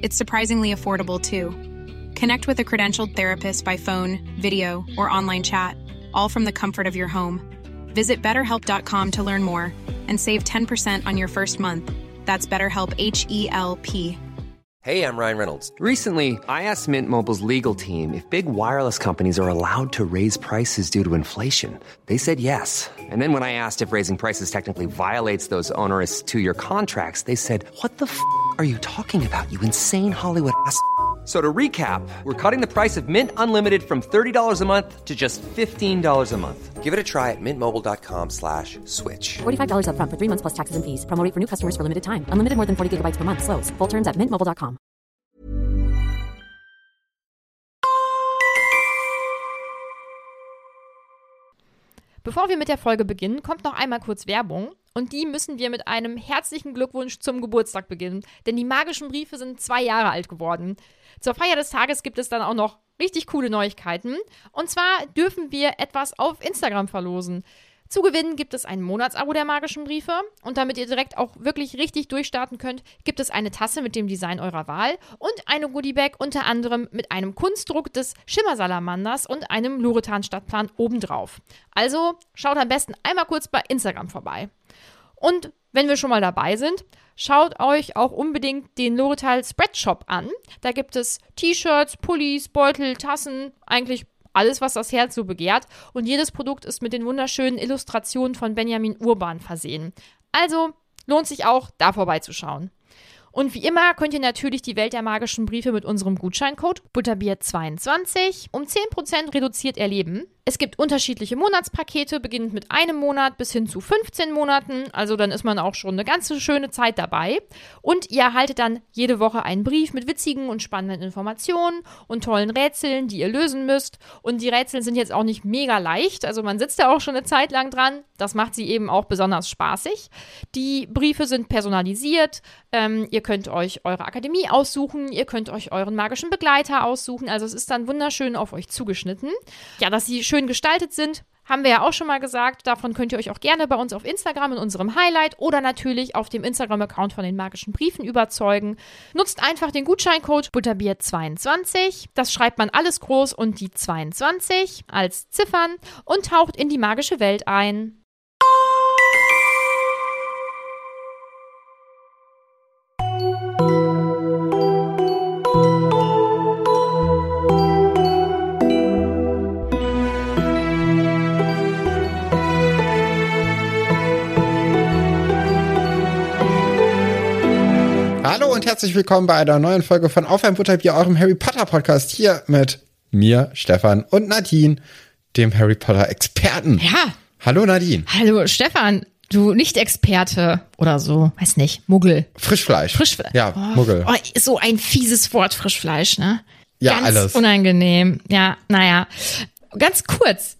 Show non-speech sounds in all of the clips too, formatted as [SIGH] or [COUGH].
It's surprisingly affordable too. Connect with a credentialed therapist by phone, video, or online chat, all from the comfort of your home. Visit betterhelp.com to learn more and save 10% on your first month. That's BetterHelp H E L P. Hey, I'm Ryan Reynolds. Recently, I asked Mint Mobile's legal team if big wireless companies are allowed to raise prices due to inflation. They said yes. And then when I asked if raising prices technically violates those onerous two year contracts, they said, What the f are you talking about, you insane Hollywood ass? So to recap, we're cutting the price of Mint Unlimited from $30 a month to just $15 a month. Give it a try at mintmobile.com slash switch. $45 upfront for three months plus taxes and fees. Promo rate for new customers for limited time. Unlimited more than 40 gigabytes per month. Slows. Full terms at mintmobile.com. Bevor wir mit der Folge beginnen, kommt noch einmal kurz Werbung. Und die müssen wir mit einem herzlichen Glückwunsch zum Geburtstag beginnen. Denn die magischen Briefe sind zwei Jahre alt geworden. Zur Feier des Tages gibt es dann auch noch richtig coole Neuigkeiten. Und zwar dürfen wir etwas auf Instagram verlosen. Zu gewinnen gibt es ein Monatsabo der magischen Briefe. Und damit ihr direkt auch wirklich richtig durchstarten könnt, gibt es eine Tasse mit dem Design eurer Wahl und eine Goodiebag unter anderem mit einem Kunstdruck des Schimmersalamanders und einem Luretan-Stadtplan obendrauf. Also schaut am besten einmal kurz bei Instagram vorbei. Und wenn wir schon mal dabei sind, schaut euch auch unbedingt den Loretal Spreadshop an. Da gibt es T-Shirts, Pullis, Beutel, Tassen, eigentlich alles, was das Herz so begehrt. Und jedes Produkt ist mit den wunderschönen Illustrationen von Benjamin Urban versehen. Also lohnt sich auch, da vorbeizuschauen. Und wie immer könnt ihr natürlich die Welt der magischen Briefe mit unserem Gutscheincode Butterbier22 um 10% reduziert erleben. Es gibt unterschiedliche Monatspakete, beginnend mit einem Monat bis hin zu 15 Monaten. Also dann ist man auch schon eine ganze schöne Zeit dabei. Und ihr erhaltet dann jede Woche einen Brief mit witzigen und spannenden Informationen und tollen Rätseln, die ihr lösen müsst. Und die Rätsel sind jetzt auch nicht mega leicht. Also man sitzt da auch schon eine Zeit lang dran. Das macht sie eben auch besonders spaßig. Die Briefe sind personalisiert. Ähm, ihr könnt euch eure Akademie aussuchen. Ihr könnt euch euren magischen Begleiter aussuchen. Also es ist dann wunderschön auf euch zugeschnitten. Ja, dass sie schön gestaltet sind, haben wir ja auch schon mal gesagt. Davon könnt ihr euch auch gerne bei uns auf Instagram in unserem Highlight oder natürlich auf dem Instagram-Account von den magischen Briefen überzeugen. Nutzt einfach den Gutscheincode Butterbier22. Das schreibt man alles groß und die 22 als Ziffern und taucht in die magische Welt ein. Herzlich willkommen bei einer neuen Folge von Auf ein Butterbier, eurem Harry Potter Podcast. Hier mit mir, Stefan und Nadine, dem Harry Potter Experten. Ja. Hallo Nadine. Hallo Stefan, du Nicht-Experte oder so, weiß nicht, Muggel. Frischfleisch. Frischfleisch. Ja, Muggel. Oh, so ein fieses Wort, Frischfleisch, ne? Ja, Ganz alles. unangenehm. Ja, naja. Ganz kurz.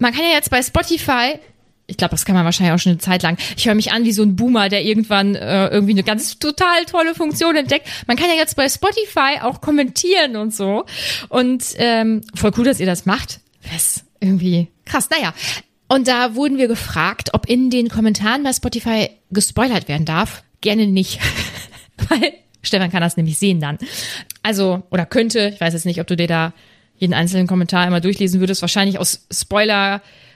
Man kann ja jetzt bei Spotify, ich glaube, das kann man wahrscheinlich auch schon eine Zeit lang. Ich höre mich an wie so ein Boomer, der irgendwann äh, irgendwie eine ganz total tolle Funktion entdeckt. Man kann ja jetzt bei Spotify auch kommentieren und so. Und ähm, voll cool, dass ihr das macht. Ist irgendwie krass. Naja. Und da wurden wir gefragt, ob in den Kommentaren bei Spotify gespoilert werden darf. Gerne nicht. [LAUGHS] Weil Stefan kann das nämlich sehen dann. Also, oder könnte, ich weiß jetzt nicht, ob du dir da jeden einzelnen Kommentar immer durchlesen würdest. Wahrscheinlich aus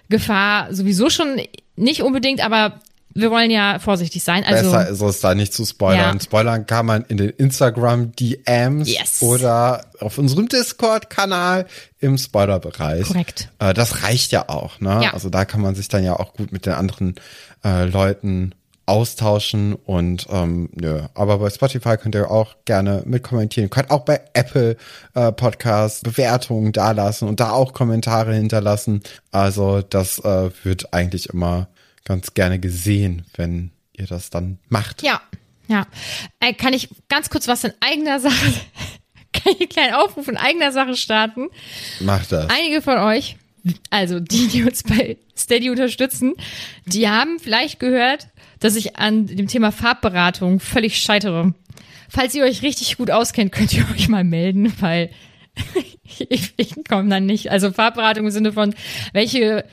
Spoiler-Gefahr sowieso schon nicht unbedingt, aber wir wollen ja vorsichtig sein. Also, Besser ist es da nicht zu spoilern. Ja. Spoilern kann man in den Instagram DMs Yes. oder auf unserem Discord-Kanal im Spoiler-Bereich. Korrekt. Äh, das reicht ja auch, ne? Ja. Also da kann man sich dann ja auch gut mit den anderen äh, Leuten austauschen und ähm, nö. Aber bei Spotify könnt ihr auch gerne mitkommentieren. Ihr könnt auch bei Apple äh, Podcasts Bewertungen dalassen und da auch Kommentare hinterlassen. Also das äh, wird eigentlich immer ganz gerne gesehen, wenn ihr das dann macht. ja, ja. Äh, kann ich ganz kurz was in eigener Sache, [LAUGHS] kann ich einen kleinen Aufruf in eigener Sache starten? Macht das. Einige von euch, also die, die uns bei Steady unterstützen, die haben vielleicht gehört, dass ich an dem Thema Farbberatung völlig scheitere. Falls ihr euch richtig gut auskennt, könnt ihr [LAUGHS] euch mal melden, weil [LAUGHS] ich, ich komme dann nicht. Also Farbberatung im Sinne von, welche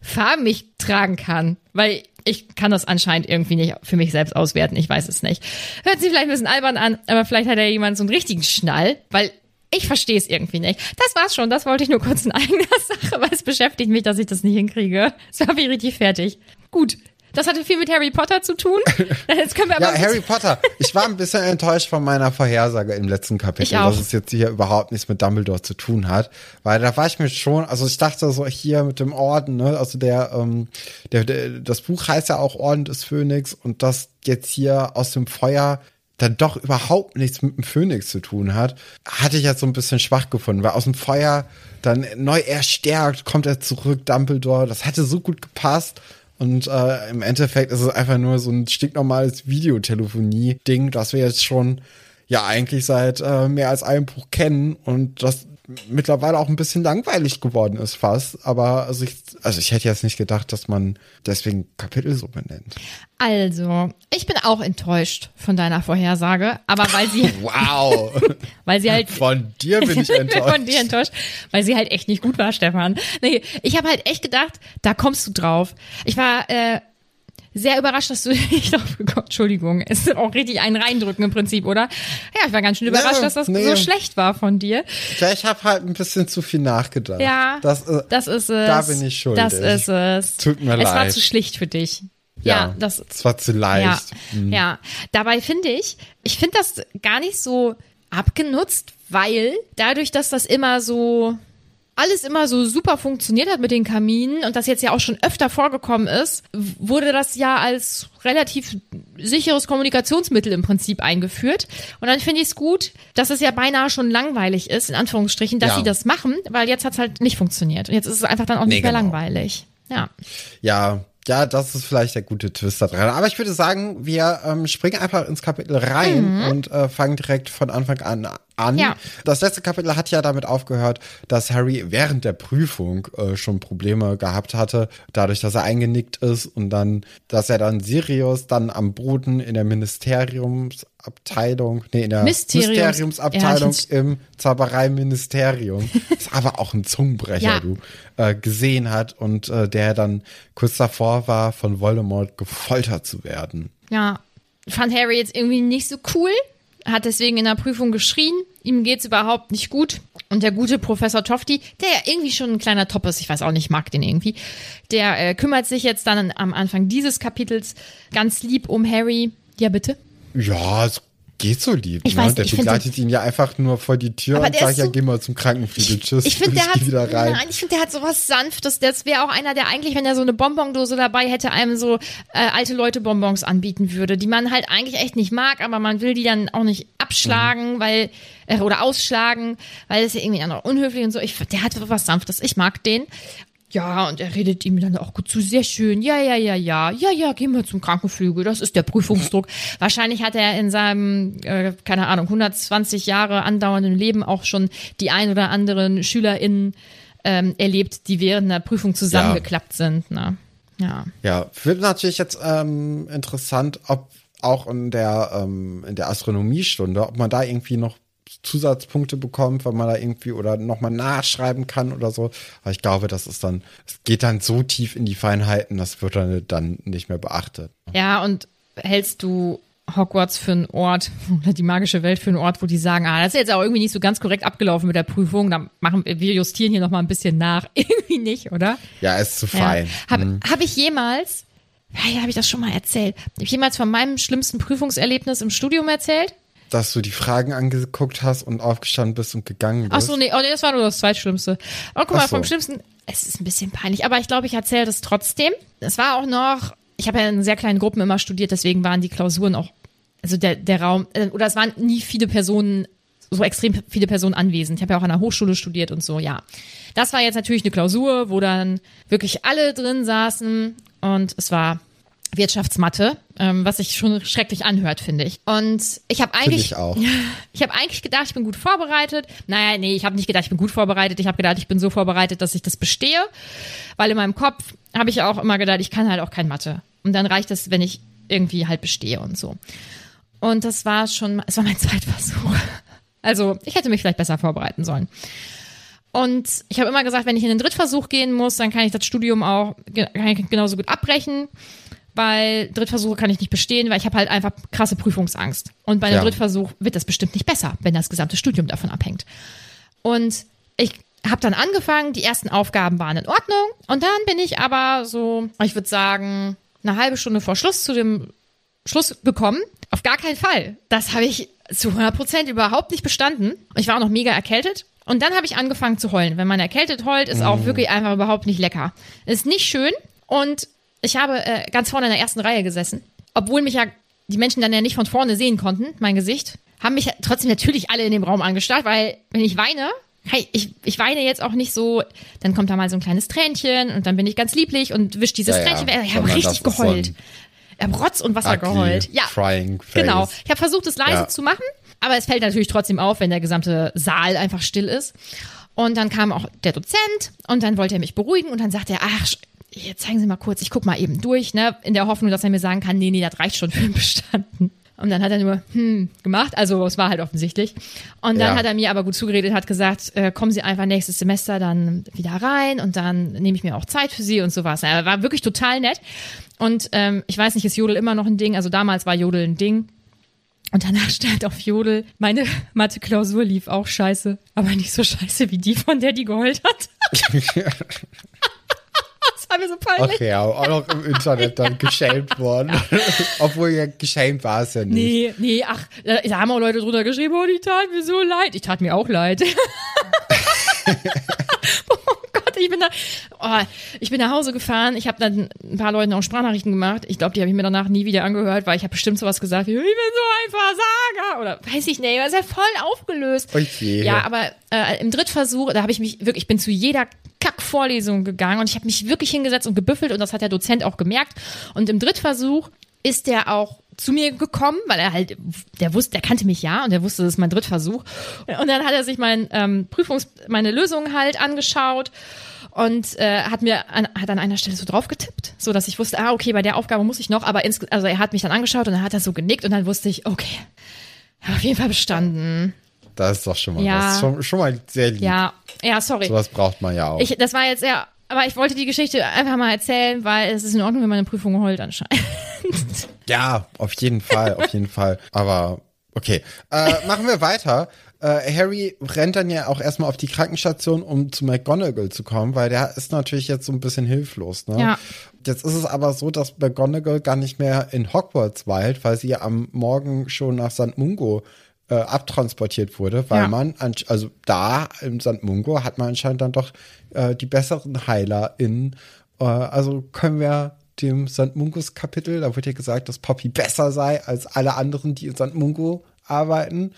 Farben ich tragen kann, weil ich kann das anscheinend irgendwie nicht für mich selbst auswerten. Ich weiß es nicht. Hört sich vielleicht ein bisschen albern an, aber vielleicht hat ja jemand so einen richtigen Schnall, weil ich verstehe es irgendwie nicht. Das war's schon. Das wollte ich nur kurz in eigener [LAUGHS] Sache, weil es beschäftigt mich, dass ich das nicht hinkriege. So habe ich richtig fertig. Gut. Das hatte viel mit Harry Potter zu tun. [LAUGHS] Jetzt können wir aber Ja, Harry Potter. Ich war ein bisschen enttäuscht von meiner Vorhersage im letzten Kapitel, dass es jetzt hier überhaupt nichts mit Dumbledore zu tun hat. Weil da war ich mir schon, also ich dachte so hier mit dem Orden, ne, also der, ähm, der, der das Buch heißt ja auch Orden des Phönix und das jetzt hier aus dem Feuer dann doch überhaupt nichts mit dem Phönix zu tun hat, hatte ich jetzt so ein bisschen schwach gefunden, weil aus dem Feuer dann neu erstärkt, kommt er zurück, Dumbledore, das hätte so gut gepasst. Und äh, im Endeffekt ist es einfach nur so ein stinknormales Videotelefonie-Ding, das wir jetzt schon ja eigentlich seit äh, mehr als einem Buch kennen. Und das mittlerweile auch ein bisschen langweilig geworden ist fast. Aber also ich, also ich hätte jetzt nicht gedacht, dass man deswegen Kapitel so benennt. Also, ich bin auch enttäuscht von deiner Vorhersage, aber weil sie, [LAUGHS] Wow! [LAUGHS] weil sie halt Von dir bin ich enttäuscht. [LAUGHS] von dir enttäuscht, weil sie halt echt nicht gut war, Stefan. Nee, ich habe halt echt gedacht, da kommst du drauf. Ich war äh, sehr überrascht, dass du nicht drauf gekommen Entschuldigung, es ist auch richtig einen reindrücken im Prinzip, oder? Ja, ich war ganz schön überrascht, dass das nee. so schlecht war von dir. Ja, ich habe halt ein bisschen zu viel nachgedacht. Ja, das, äh, das ist es. da bin ich schuldig. Das ist es. Tut mir es war leid. zu schlicht für dich. Ja, das es war zu Ja, leicht. ja. Dabei finde ich, ich finde das gar nicht so abgenutzt, weil dadurch, dass das immer so alles immer so super funktioniert hat mit den Kaminen und das jetzt ja auch schon öfter vorgekommen ist, wurde das ja als relativ sicheres Kommunikationsmittel im Prinzip eingeführt. Und dann finde ich es gut, dass es ja beinahe schon langweilig ist, in Anführungsstrichen, dass Ja. sie das machen, weil jetzt hat es halt nicht funktioniert. Und jetzt ist es einfach dann auch Nee, nicht mehr genau. langweilig. Ja. Ja, ja, das ist vielleicht der gute Twist da dran. Aber ich würde sagen, wir ähm, springen einfach ins Kapitel rein und äh, fangen direkt von Anfang an an. Ja. Das letzte Kapitel hat ja damit aufgehört, dass Harry während der Prüfung äh, schon Probleme gehabt hatte, dadurch, dass er eingenickt ist und dann, dass er dann Sirius dann am Boden in der Ministeriumsabteilung, nee, in der Mysteriums- Mysteriumsabteilung Ja, im Zaubereiministerium, [LAUGHS] ist aber auch ein Zungenbrecher, Ja. du, äh, gesehen hat und äh, der dann kurz davor war, von Voldemort gefoltert zu werden. Ja, fand Harry jetzt irgendwie nicht so cool, hat deswegen in der Prüfung geschrien, ihm geht's überhaupt nicht gut. Und der gute Professor Tofty, der ja irgendwie schon ein kleiner Top ist, ich weiß auch nicht, mag den irgendwie, der äh, kümmert sich jetzt dann am Anfang dieses Kapitels ganz lieb um Harry. Ja, bitte? Ja, es geht so lieb. Ich ne? weiß, der begleitet ihn ja einfach nur vor die Tür und sagt, ist ja, so- geh mal zum Krankenpflege. Tschüss. Ich finde, [LAUGHS] der hat, geh wieder rein. nein, ich finde, der hat sowas Sanftes. Das wäre auch einer, der eigentlich, wenn er so eine Bonbondose dabei hätte, einem so äh, alte Leute Bonbons anbieten würde, die man halt eigentlich echt nicht mag, aber man will die dann auch nicht abschlagen, weil äh, oder ausschlagen, weil das ja irgendwie auch unhöflich und so. Ich, der hat was Sanftes. Ich mag den. Ja, und er redet ihm dann auch gut zu. Sehr schön. Ja, ja, ja, ja. Ja, ja, gehen wir zum Krankenflügel. Das ist der Prüfungsdruck. Wahrscheinlich hat er in seinem, äh, keine Ahnung, 120 Jahre andauernden Leben auch schon die ein oder anderen SchülerInnen ähm, erlebt, die während der Prüfung zusammengeklappt sind. Ne? Ja. Ja, wird natürlich jetzt ähm, interessant, ob auch in der, ähm, in der Astronomiestunde, ob man da irgendwie noch Zusatzpunkte bekommt, weil man da irgendwie oder nochmal nachschreiben kann oder so. Aber ich glaube, das ist dann, es geht dann so tief in die Feinheiten, das wird dann, dann nicht mehr beachtet. Ja, und hältst du Hogwarts für einen Ort [LAUGHS] oder die magische Welt für einen Ort, wo die sagen, ah, das ist jetzt auch irgendwie nicht so ganz korrekt abgelaufen mit der Prüfung, da machen wir, justieren hier noch mal ein bisschen nach. [LAUGHS] irgendwie nicht, oder? Ja, ist zu fein. Habe Mhm. hab ich jemals ja, habe ich das schon mal erzählt? Habe ich jemals von meinem schlimmsten Prüfungserlebnis im Studium erzählt? Dass du die Fragen angeguckt hast und aufgestanden bist und gegangen bist. Ach so, nee, oh, nee, das war nur das Zweitschlimmste. Oh, guck mal, Ach so. vom Schlimmsten, es ist ein bisschen peinlich, aber ich glaube, ich erzähle das trotzdem. Es war auch noch, ich habe ja in sehr kleinen Gruppen immer studiert, deswegen waren die Klausuren auch, also der, der Raum, äh, oder es waren nie viele Personen, so extrem viele Personen anwesend. Ich habe ja auch an der Hochschule studiert und so, ja. Das war jetzt natürlich eine Klausur, wo dann wirklich alle drin saßen und es war Wirtschaftsmathe, ähm, was sich schon schrecklich anhört, finde ich. Und ich habe eigentlich, ich auch. [LAUGHS] ich habe eigentlich gedacht, ich bin gut vorbereitet. Naja, nee, ich habe nicht gedacht, ich bin gut vorbereitet. Ich habe gedacht, ich bin so vorbereitet, dass ich das bestehe. Weil in meinem Kopf habe ich auch immer gedacht, ich kann halt auch kein Mathe. Und dann reicht es, wenn ich irgendwie halt bestehe und so. Und das war schon, es war mein [LAUGHS] Zweitversuch. Also ich hätte mich vielleicht besser vorbereiten sollen. Und ich habe immer gesagt, wenn ich in den Drittversuch gehen muss, dann kann ich das Studium auch kann ich genauso gut abbrechen, weil Drittversuche kann ich nicht bestehen, weil ich habe halt einfach krasse Prüfungsangst. Und bei einem Ja. Drittversuch wird das bestimmt nicht besser, wenn das gesamte Studium davon abhängt. Und ich habe dann angefangen, die ersten Aufgaben waren in Ordnung und dann bin ich aber so, ich würde sagen, eine halbe Stunde vor Schluss zu dem Schluss gekommen. Auf gar keinen Fall. Das habe ich zu 100 Prozent überhaupt nicht bestanden. Ich war auch noch mega erkältet. Und dann habe ich angefangen zu heulen. Wenn man erkältet heult, ist auch wirklich einfach überhaupt nicht lecker. Ist nicht schön. Und ich habe äh, ganz vorne in der ersten Reihe gesessen. Obwohl mich ja die Menschen dann ja nicht von vorne sehen konnten, mein Gesicht, haben mich trotzdem natürlich alle in dem Raum angestarrt, weil wenn ich weine, hey, ich, ich weine jetzt auch nicht so, dann kommt da mal so ein kleines Tränchen und dann bin ich ganz lieblich und wisch dieses Ja, ja, Tränchen weg. Ich habe richtig geheult. Ich habe Rotz und Wasser geheult. Ja, genau. Ich habe versucht, es leise Ja. zu machen, aber es fällt natürlich trotzdem auf, wenn der gesamte Saal einfach still ist. Und dann kam auch der Dozent und dann wollte er mich beruhigen und dann sagte er, ach, hier zeigen Sie mal kurz, ich guck mal eben durch, ne, in der Hoffnung, dass er mir sagen kann, nee, nee, das reicht schon für den Bestanden. Und dann hat er nur, hm, gemacht, also es war halt offensichtlich. Und dann Ja. hat er mir aber gut zugeredet, hat gesagt, äh, kommen Sie einfach nächstes Semester dann wieder rein und dann nehme ich mir auch Zeit für Sie und sowas. Er war wirklich total nett. Und ähm, ich weiß nicht, ist Jodel immer noch ein Ding? Also damals war Jodel ein Ding. Und danach stand auf Jodel, meine Mathe-Klausur lief auch scheiße, aber nicht so scheiße wie die, von der die geheult hat. [LAUGHS] [LAUGHS] das war mir so peinlich. Okay, aber auch noch im Internet [LAUGHS] dann geschämt worden. [LAUGHS] Obwohl ja geschämt war es ja nicht. Nee, nee, ach, da haben auch Leute drunter geschrieben, oh, die tat mir so leid. Ich tat mir auch leid. [LAUGHS] oh Gott, ich bin da, oh, ich bin nach Hause gefahren. Ich habe dann ein paar Leuten auch Sprachnachrichten gemacht. Ich glaube, die habe ich mir danach nie wieder angehört, weil ich habe bestimmt sowas gesagt wie, ich bin so ein Versager oder weiß ich nicht. Das ist ja voll aufgelöst. Oh je. Ja, aber äh, im Drittversuch, da habe ich mich wirklich, ich bin zu jeder Kackvorlesung gegangen und ich habe mich wirklich hingesetzt und gebüffelt und das hat der Dozent auch gemerkt. Und im Drittversuch ist der auch zu mir gekommen, weil er halt, der wusste, der kannte mich ja und der wusste, das ist mein Drittversuch. Und dann hat er sich mein ähm, Prüfungs, meine Lösung halt angeschaut und äh, hat mir an, hat an einer Stelle so drauf getippt, so dass ich wusste, ah okay, bei der Aufgabe muss ich noch, aber ins, also er hat mich dann angeschaut und dann hat er so genickt und dann wusste ich, okay, auf jeden Fall bestanden. Das ist doch schon mal Ja. was. Schon, schon mal sehr lieb. Ja, ja, sorry. Sowas braucht man ja auch. Ich, das war jetzt ja, aber ich wollte die Geschichte einfach mal erzählen, weil es ist in Ordnung, wenn man eine Prüfung heult anscheinend. [LAUGHS] Ja, auf jeden Fall, auf jeden Fall. Aber okay, äh, machen wir weiter. Äh, Harry rennt dann ja auch erstmal auf die Krankenstation, um zu McGonagall zu kommen, weil der ist natürlich jetzt so ein bisschen hilflos. Ne? Ja. Jetzt ist es aber so, dass McGonagall gar nicht mehr in Hogwarts weilt, weil sie ja am Morgen schon nach St. Mungo äh, abtransportiert wurde, weil Ja. man, ansch- also da im St. Mungo hat man anscheinend dann doch äh, die besseren Heiler in, äh, also können wir dem St. Mungos Kapitel, da wird ja gesagt, dass Poppy besser sei als alle anderen, die in St. Mungo arbeiten.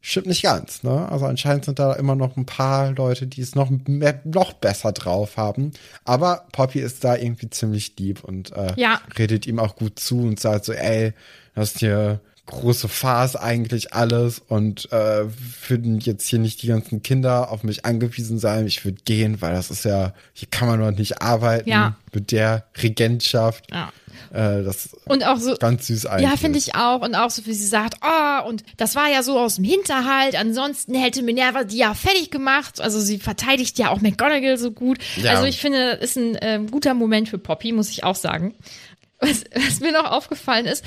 Stimmt nicht ganz, ne? Also anscheinend sind da immer noch ein paar Leute, die es noch mehr, noch besser drauf haben. Aber Poppy ist da irgendwie ziemlich lieb und äh, Ja. redet ihm auch gut zu und sagt so, ey, das hier große Farce eigentlich alles und äh, würden jetzt hier nicht die ganzen Kinder auf mich angewiesen sein. Ich würde gehen, weil das ist ja, hier kann man noch nicht arbeiten Ja. mit der Regentschaft. Ja. Äh, das Und auch so. ganz süß eigentlich. Ja, finde ich auch. Und auch so, wie sie sagt, oh, und das war ja so aus dem Hinterhalt. Ansonsten hätte Minerva die ja fertig gemacht. Also sie verteidigt ja auch McGonagall so gut. Ja. Also ich finde, ist ein ähm, guter Moment für Poppy, muss ich auch sagen. Was, was mir noch aufgefallen ist,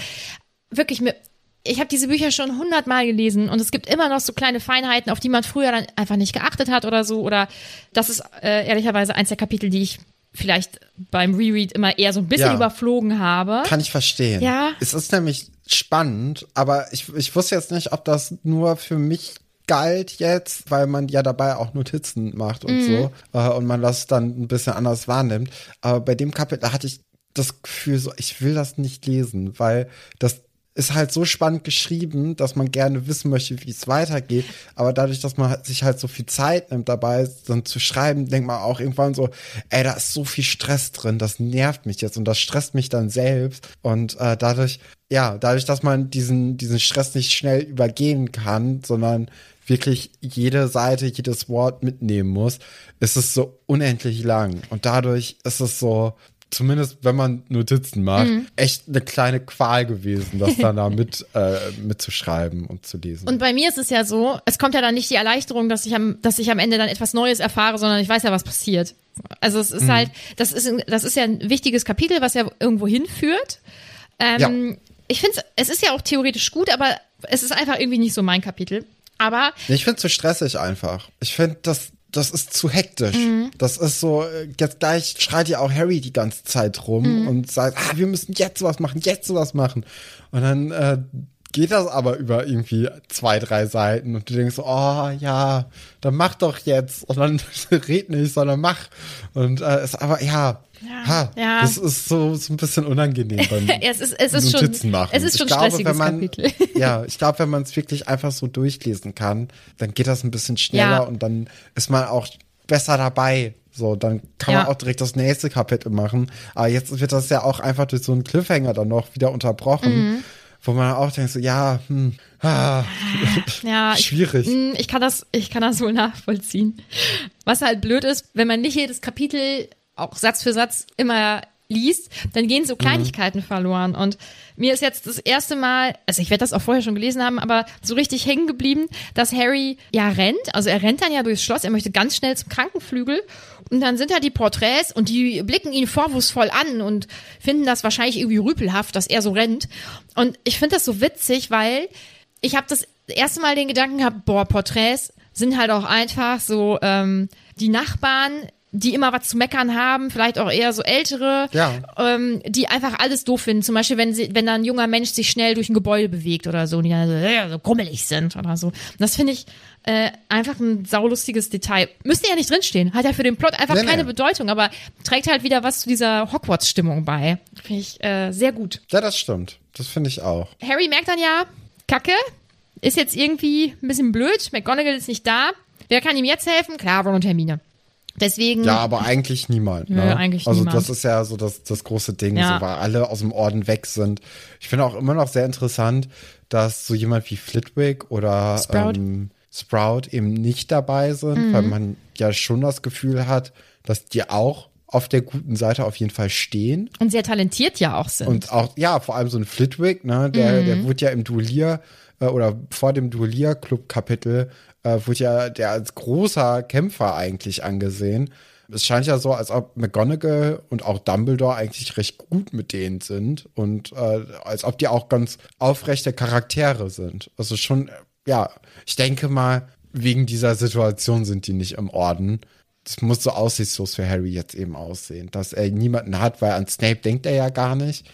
wirklich mir. Ich habe diese Bücher schon hundertmal gelesen und es gibt immer noch so kleine Feinheiten, auf die man früher dann einfach nicht geachtet hat oder so. Oder das ist äh, ehrlicherweise eins der Kapitel, die ich vielleicht beim Reread immer eher so ein bisschen Ja. überflogen habe. Kann ich verstehen. Ja. Es ist nämlich spannend, aber ich, ich wusste jetzt nicht, ob das nur für mich galt jetzt, weil man ja dabei auch Notizen macht und so äh, und man das dann ein bisschen anders wahrnimmt. Aber bei dem Kapitel hatte ich das Gefühl, so ich will das nicht lesen, weil das ist halt so spannend geschrieben, dass man gerne wissen möchte, wie es weitergeht. Aber dadurch, dass man halt- sich halt so viel Zeit nimmt dabei, dann zu schreiben, denkt man auch irgendwann so, ey, da ist so viel Stress drin, das nervt mich jetzt und das stresst mich dann selbst. Und äh, dadurch, ja, dadurch, dass man diesen, diesen Stress nicht schnell übergehen kann, sondern wirklich jede Seite, jedes Wort mitnehmen muss, ist es so unendlich lang. Und dadurch ist es so, zumindest wenn man Notizen macht, Mhm. echt eine kleine Qual gewesen, das dann da [LAUGHS] mit, äh, mitzuschreiben und zu lesen. Und bei mir ist es ja so, es kommt ja dann nicht die Erleichterung, dass ich am, dass ich am Ende dann etwas Neues erfahre, sondern ich weiß ja, was passiert. Also es Mhm. ist halt, das ist, das ist ja ein wichtiges Kapitel, was ja irgendwo hinführt. Ähm, Ich finde, es ist ja auch theoretisch gut, aber es ist einfach irgendwie nicht so mein Kapitel. Aber ich finde es zu stressig einfach. Ich finde, das, das ist zu hektisch. Mhm. Das ist so, äh, jetzt gleich schreit ja auch Harry die ganze Zeit rum Mhm. und sagt, ah, wir müssen jetzt sowas machen, jetzt sowas machen. Und dann äh, geht das aber über irgendwie zwei, drei Seiten und du denkst so, oh ja, dann mach doch jetzt. Und dann [LAUGHS] red nicht, sondern mach. Und äh, ist aber, ja, ha, ja. das ist so, so ein bisschen unangenehm beim [LAUGHS] es ist, es ist schon, Notizen machen. es ist schon ich ein glaube, stressiges wenn man, Kapitel. [LAUGHS] Ja, ich glaube, wenn man es wirklich einfach so durchlesen kann, dann geht das ein bisschen schneller Ja. und dann ist man auch besser dabei. So, dann kann man Ja. auch direkt das nächste Kapitel machen. Aber jetzt wird das ja auch einfach durch so einen Cliffhanger dann noch wieder unterbrochen, Mhm. Wo man auch denkt so, ja, hm, ah, [LAUGHS] Ja, ich, schwierig. Mm, Ich kann das, ich kann das wohl nachvollziehen. Was halt blöd ist, wenn man nicht jedes Kapitel auch Satz für Satz immer liest, dann gehen so Kleinigkeiten verloren. Und mir ist jetzt das erste Mal, also ich werde das auch vorher schon gelesen haben, aber so richtig hängen geblieben, dass Harry ja rennt. Also er rennt dann ja durchs Schloss, er möchte ganz schnell zum Krankenflügel. Und dann sind da die Porträts und die blicken ihn vorwurfsvoll an und finden das wahrscheinlich irgendwie rüpelhaft, dass er so rennt. Und ich finde das so witzig, weil ich habe das erste Mal den Gedanken gehabt, boah, Porträts sind halt auch einfach so ähm, die Nachbarn, die immer was zu meckern haben, vielleicht auch eher so ältere, Ja. ähm, die einfach alles doof finden. Zum Beispiel, wenn sie, wenn da ein junger Mensch sich schnell durch ein Gebäude bewegt oder so, und die dann so, äh, so grummelig sind oder so. Und das finde ich äh, einfach ein saulustiges Detail. Müsste ja nicht drinstehen. Hat ja für den Plot einfach Nee, nee. keine Bedeutung, aber trägt halt wieder was zu dieser Hogwarts-Stimmung bei. Finde ich äh, sehr gut. Ja, das stimmt. Das finde ich auch. Harry merkt dann ja, Kacke, ist jetzt irgendwie ein bisschen blöd, McGonagall ist nicht da. Wer kann ihm jetzt helfen? Klar, Ron und Hermine. Deswegen, Ja, aber eigentlich niemand. Ne? Nö, eigentlich also niemand. das ist ja so das, das große Ding, Ja. so, weil alle aus dem Orden weg sind. Ich finde auch immer noch sehr interessant, dass so jemand wie Flitwick oder Sprout. Ähm, Sprout eben nicht dabei sind, weil man ja schon das Gefühl hat, dass die auch auf der guten Seite auf jeden Fall stehen. und sehr talentiert ja auch sind. Und auch, ja, vor allem so ein Flitwick, ne, der, der wurde ja im Duellier äh, oder vor dem Duellier-Club-Kapitel äh, wurde ja der als großer Kämpfer eigentlich angesehen. Es scheint ja so, als ob McGonagall und auch Dumbledore eigentlich recht gut mit denen sind und äh, als ob die auch ganz aufrechte Charaktere sind. Also schon, äh, ja, ich denke mal, wegen dieser Situation sind die nicht im Orden. Das muss so aussichtslos für Harry jetzt eben aussehen, dass er niemanden hat, weil an Snape denkt er ja gar nicht.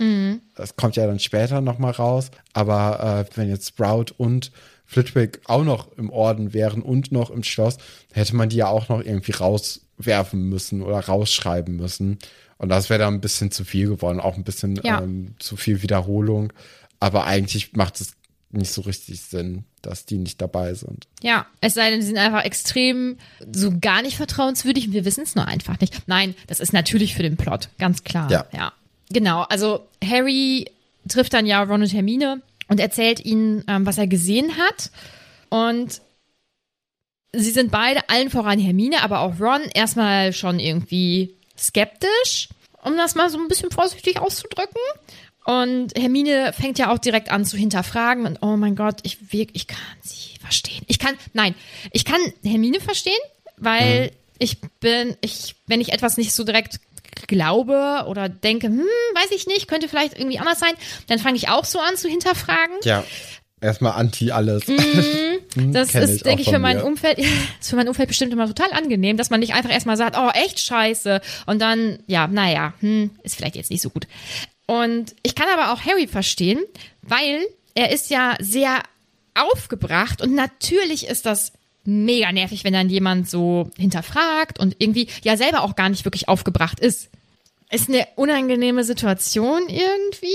Das kommt ja dann später nochmal raus. Aber äh, wenn jetzt Sprout und Flitwick auch noch im Orden wären und noch im Schloss, hätte man die ja auch noch irgendwie rauswerfen müssen oder rausschreiben müssen. Und das wäre dann ein bisschen zu viel geworden, auch ein bisschen Ja. ähm, zu viel Wiederholung. Aber eigentlich macht es nicht so richtig Sinn, dass die nicht dabei sind. ja, es sei denn, sie sind einfach extrem so gar nicht vertrauenswürdig und wir wissen es nur einfach nicht. Nein, das ist natürlich für den Plot, ganz klar. Ja. ja. Genau, also Harry trifft dann ja Ron und Hermine und erzählt ihnen, ähm, was er gesehen hat. Und sie sind beide, allen voran Hermine, aber auch Ron, erstmal schon irgendwie skeptisch, um das mal so ein bisschen vorsichtig auszudrücken. Und Hermine fängt ja auch direkt an zu hinterfragen und oh mein Gott, ich wirk, ich kann sie verstehen. Ich kann, nein, ich kann Hermine verstehen, weil ich bin, ich, wenn ich etwas nicht so direkt glaube oder denke, hm, weiß ich nicht, könnte vielleicht irgendwie anders sein, dann fange ich auch so an zu hinterfragen. Ja. erstmal anti alles. [LAUGHS] Hm, Das ist, denke ich, für mein mir. Umfeld, ist [LAUGHS] für mein Umfeld bestimmt immer total angenehm, dass man nicht einfach erstmal sagt, oh, echt scheiße. Und dann, ja, naja, hm, ist vielleicht jetzt nicht so gut. Und ich kann aber auch Harry verstehen, weil er ist ja sehr aufgebracht und natürlich ist das mega nervig, wenn dann jemand so hinterfragt und irgendwie ja selber auch gar nicht wirklich aufgebracht ist. Ist eine unangenehme Situation irgendwie.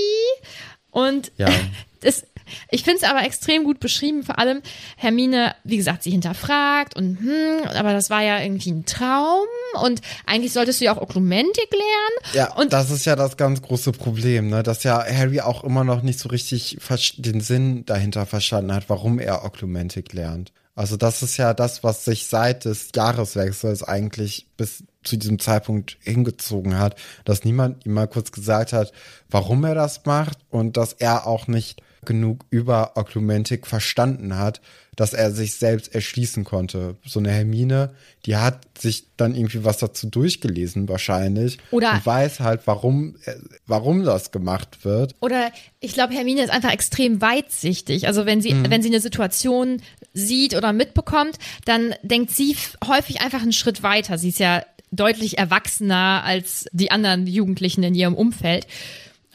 Und Ja. [LAUGHS] das, ich finde es aber extrem gut beschrieben, vor allem Hermine, wie gesagt, sie hinterfragt und hm, aber das war ja irgendwie ein Traum und eigentlich solltest du ja auch Oklumentik lernen. Ja, und das ist ja das ganz große Problem, ne? dass ja Harry auch immer noch nicht so richtig den Sinn dahinter verstanden hat, warum er Oklumentik lernt. Also das ist ja das, was sich seit des Jahreswechsels eigentlich bis zu diesem Zeitpunkt hingezogen hat, dass niemand ihm mal kurz gesagt hat, warum er das macht und dass er auch nicht genug über Oklumentik verstanden hat, dass er sich selbst erschließen konnte. So eine Hermine, die hat sich dann irgendwie was dazu durchgelesen wahrscheinlich Oder- und weiß halt, warum, äh, warum das gemacht wird. Oder ich glaube, Hermine ist einfach extrem weitsichtig. Also wenn sie, wenn sie eine Situation sieht oder mitbekommt, dann denkt sie häufig einfach einen Schritt weiter. Sie ist ja deutlich erwachsener als die anderen Jugendlichen in ihrem Umfeld.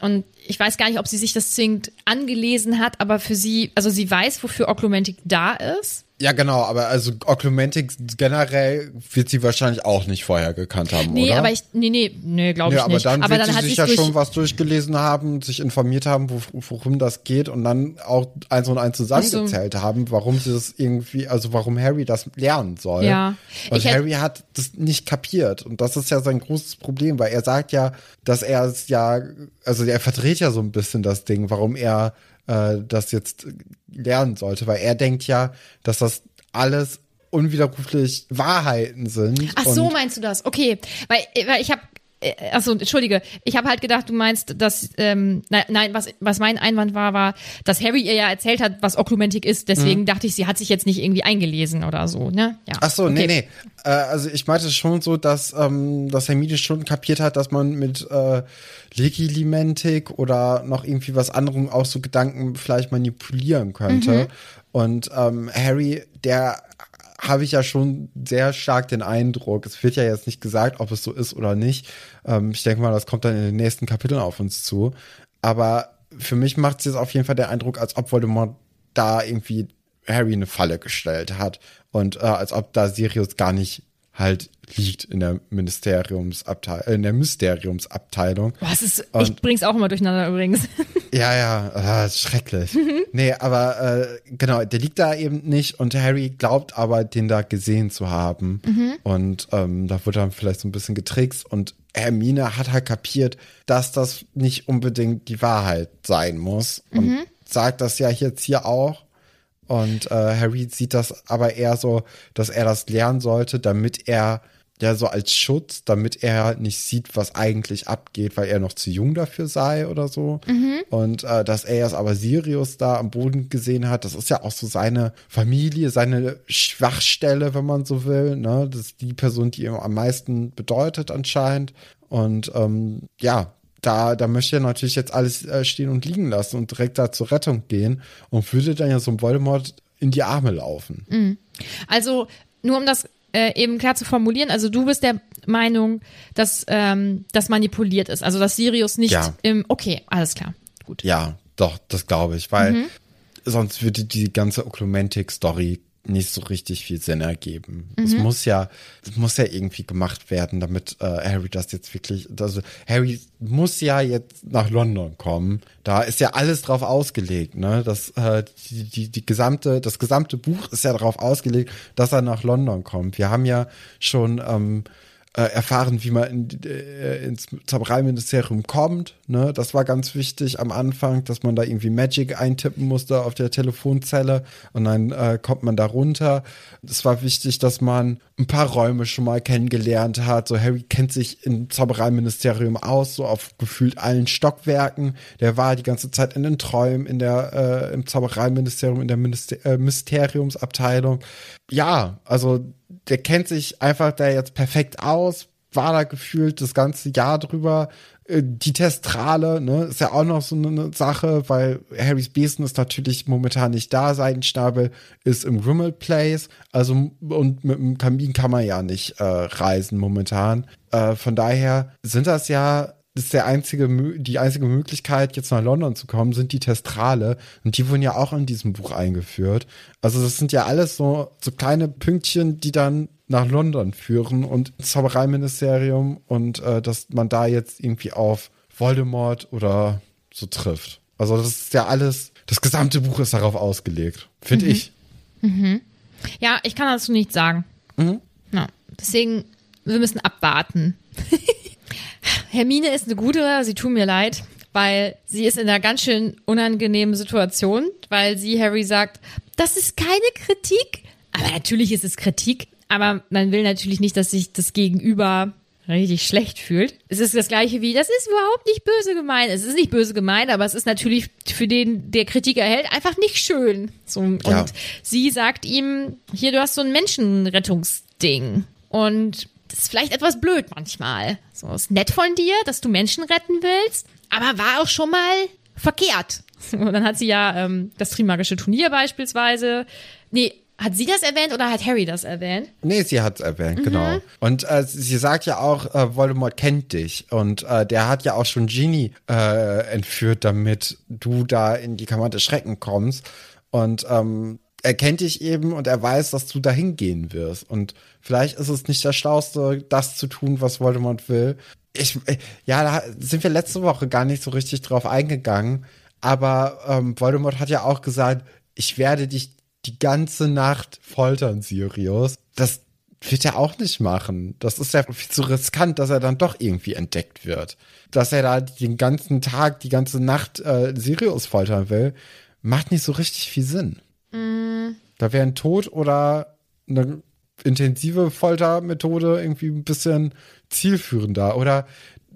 Und ich weiß gar nicht, ob sie sich das zwingend angelesen hat, aber für sie, also sie weiß, wofür Oklumentik da ist. Ja, genau, aber also Oklumentik generell wird sie wahrscheinlich auch nicht vorher gekannt haben, Nee, oder? aber ich, nee, nee, nee, glaube ja, ich aber nicht. dann aber wird dann sie sich ja schon was durchgelesen haben, sich informiert haben, wo, worum das geht und dann auch eins und eins zusammengezählt haben, warum sie das irgendwie, also warum Harry das lernen soll. Ja. Hätt- Harry hat das nicht kapiert und das ist ja sein großes Problem, weil er sagt ja, dass er es ja, also er verdreht ja so ein bisschen das Ding, warum er äh, das jetzt lernen sollte, weil er denkt ja, dass das alles unwiderruflich Wahrheiten sind. Ach so, meinst du das? Okay, weil, weil ich habe Achso, entschuldige. Ich habe halt gedacht, du meinst, dass ähm, nein, nein, was was mein Einwand war, war, dass Harry ihr ja erzählt hat, was Oklumentik ist. Deswegen dachte ich, sie hat sich jetzt nicht irgendwie eingelesen oder so, ne? Ja. Mhm. Ach so, nee, Okay. nee. Äh, also ich meinte schon so, dass, ähm, dass Hermine schon kapiert hat, dass man mit äh, Legilimentik oder noch irgendwie was anderem auch so Gedanken vielleicht manipulieren könnte. Und ähm, Harry, der habe ich ja schon sehr stark den Eindruck, es wird ja jetzt nicht gesagt, ob es so ist oder nicht. Ähm, ich denke mal, das kommt dann in den nächsten Kapiteln auf uns zu. Aber für mich macht es jetzt auf jeden Fall den Eindruck, als ob Voldemort da irgendwie Harry eine Falle gestellt hat und äh, als ob da Sirius gar nicht halt liegt in der Ministeriumsabteilung, in der Mysteriumsabteilung. Boah, es ist, ich Und- bring's auch immer durcheinander übrigens. [LAUGHS] Ja, ja, ist schrecklich. nee, aber äh, genau, der liegt da eben nicht und Harry glaubt aber, den da gesehen zu haben. Und ähm, da wird dann vielleicht so ein bisschen getrickst und Hermine hat halt kapiert, dass das nicht unbedingt die Wahrheit sein muss und sagt das ja jetzt hier auch. Und äh, Harry sieht das aber eher so, dass er das lernen sollte, damit er ja so als Schutz, damit er nicht sieht, was eigentlich abgeht, weil er noch zu jung dafür sei oder so. Und äh, dass er jetzt aber Sirius da am Boden gesehen hat, das ist ja auch so seine Familie, seine Schwachstelle, wenn man so will. Ne? Das ist die Person, die ihm am meisten bedeutet anscheinend. Und ähm, ja, da, da möchte er natürlich jetzt alles äh, stehen und liegen lassen und direkt da zur Rettung gehen und würde dann ja so ein Voldemort in die Arme laufen. Also, nur um das äh, eben klar zu formulieren, also du bist der Meinung, dass ähm, das manipuliert ist, also dass Sirius nicht Ja. im Okay, alles klar. Gut. Ja, doch, das glaube ich, weil sonst würde die ganze Oklumentik-Story nicht so richtig viel Sinn ergeben. Es muss ja, es muss ja irgendwie gemacht werden, damit äh, Harry das jetzt wirklich, also Harry muss ja jetzt nach London kommen. Da ist ja alles drauf ausgelegt, ne? Das, äh, die, die, die gesamte, das gesamte Buch ist ja darauf ausgelegt, dass er nach London kommt. Wir haben ja schon ähm, äh, erfahren, wie man in, äh, ins Zaubereiministerium kommt. Ne? Das war ganz wichtig am Anfang, dass man da irgendwie Magic eintippen musste auf der Telefonzelle und dann äh, kommt man da runter. Es war wichtig, dass man ein paar Räume schon mal kennengelernt hat. So Harry kennt sich im Zaubereiministerium aus, so auf gefühlt allen Stockwerken. Der war die ganze Zeit in den Träumen, in der äh, im Zaubereiministerium, in der Minister äh, Mysteriumsabteilung. Ja, also der kennt sich einfach da jetzt perfekt aus, war da gefühlt das ganze Jahr drüber. Äh, Die Testrale, ne, ist ja auch noch so eine Sache, weil Harrys Besen ist natürlich momentan nicht da, sein Schnabel ist im Rimmel Place, also und mit dem Kamin kann man ja nicht äh, reisen momentan. Äh, von daher sind das ja das ist der einzige, die einzige Möglichkeit, jetzt nach London zu kommen, sind die Testrale. Und die wurden ja auch in diesem Buch eingeführt. Also das sind ja alles so, so kleine Pünktchen, die dann nach London führen und ins Zaubereiministerium und äh, dass man da jetzt irgendwie auf Voldemort oder so trifft. Also das ist ja alles, das gesamte Buch ist darauf ausgelegt, finde ich. Ja, ich kann dazu nichts sagen. Ja, deswegen, wir müssen abwarten. [LAUGHS] Hermine ist eine gute, sie tut mir leid, weil sie ist in einer ganz schön unangenehmen Situation, weil sie Harry sagt, das ist keine Kritik. Aber natürlich ist es Kritik, aber man will natürlich nicht, dass sich das Gegenüber richtig schlecht fühlt. Es ist das gleiche wie, das ist überhaupt nicht böse gemeint. Es ist nicht böse gemeint, aber es ist natürlich für den, der Kritik erhält, einfach nicht schön. So, und Ja. sie sagt ihm, hier, du hast so ein Menschenrettungsding. Und das ist vielleicht etwas blöd manchmal. So, ist nett von dir, dass du Menschen retten willst, aber war auch schon mal verkehrt. Und dann hat sie ja ähm, das Trimagische Turnier beispielsweise. Nee, hat sie das erwähnt oder hat Harry das erwähnt? Nee, sie hat es erwähnt, genau. Und äh, sie sagt ja auch, äh, Voldemort kennt dich. Und äh, der hat ja auch schon Ginny äh, entführt, damit du da in die Kammer des Schrecken kommst. Und ähm, er kennt dich eben und er weiß, dass du dahin gehen wirst. Und vielleicht ist es nicht das Schlauste, das zu tun, was Voldemort will. Ich, äh, ja, da sind wir letzte Woche gar nicht so richtig drauf eingegangen. Aber ähm, Voldemort hat ja auch gesagt, ich werde dich die ganze Nacht foltern, Sirius. Das wird er auch nicht machen. Das ist ja viel zu riskant, dass er dann doch irgendwie entdeckt wird. Dass er da den ganzen Tag, die ganze Nacht äh, Sirius foltern will, macht nicht so richtig viel Sinn. Da wäre ein Tod oder eine intensive Foltermethode irgendwie ein bisschen zielführender. Oder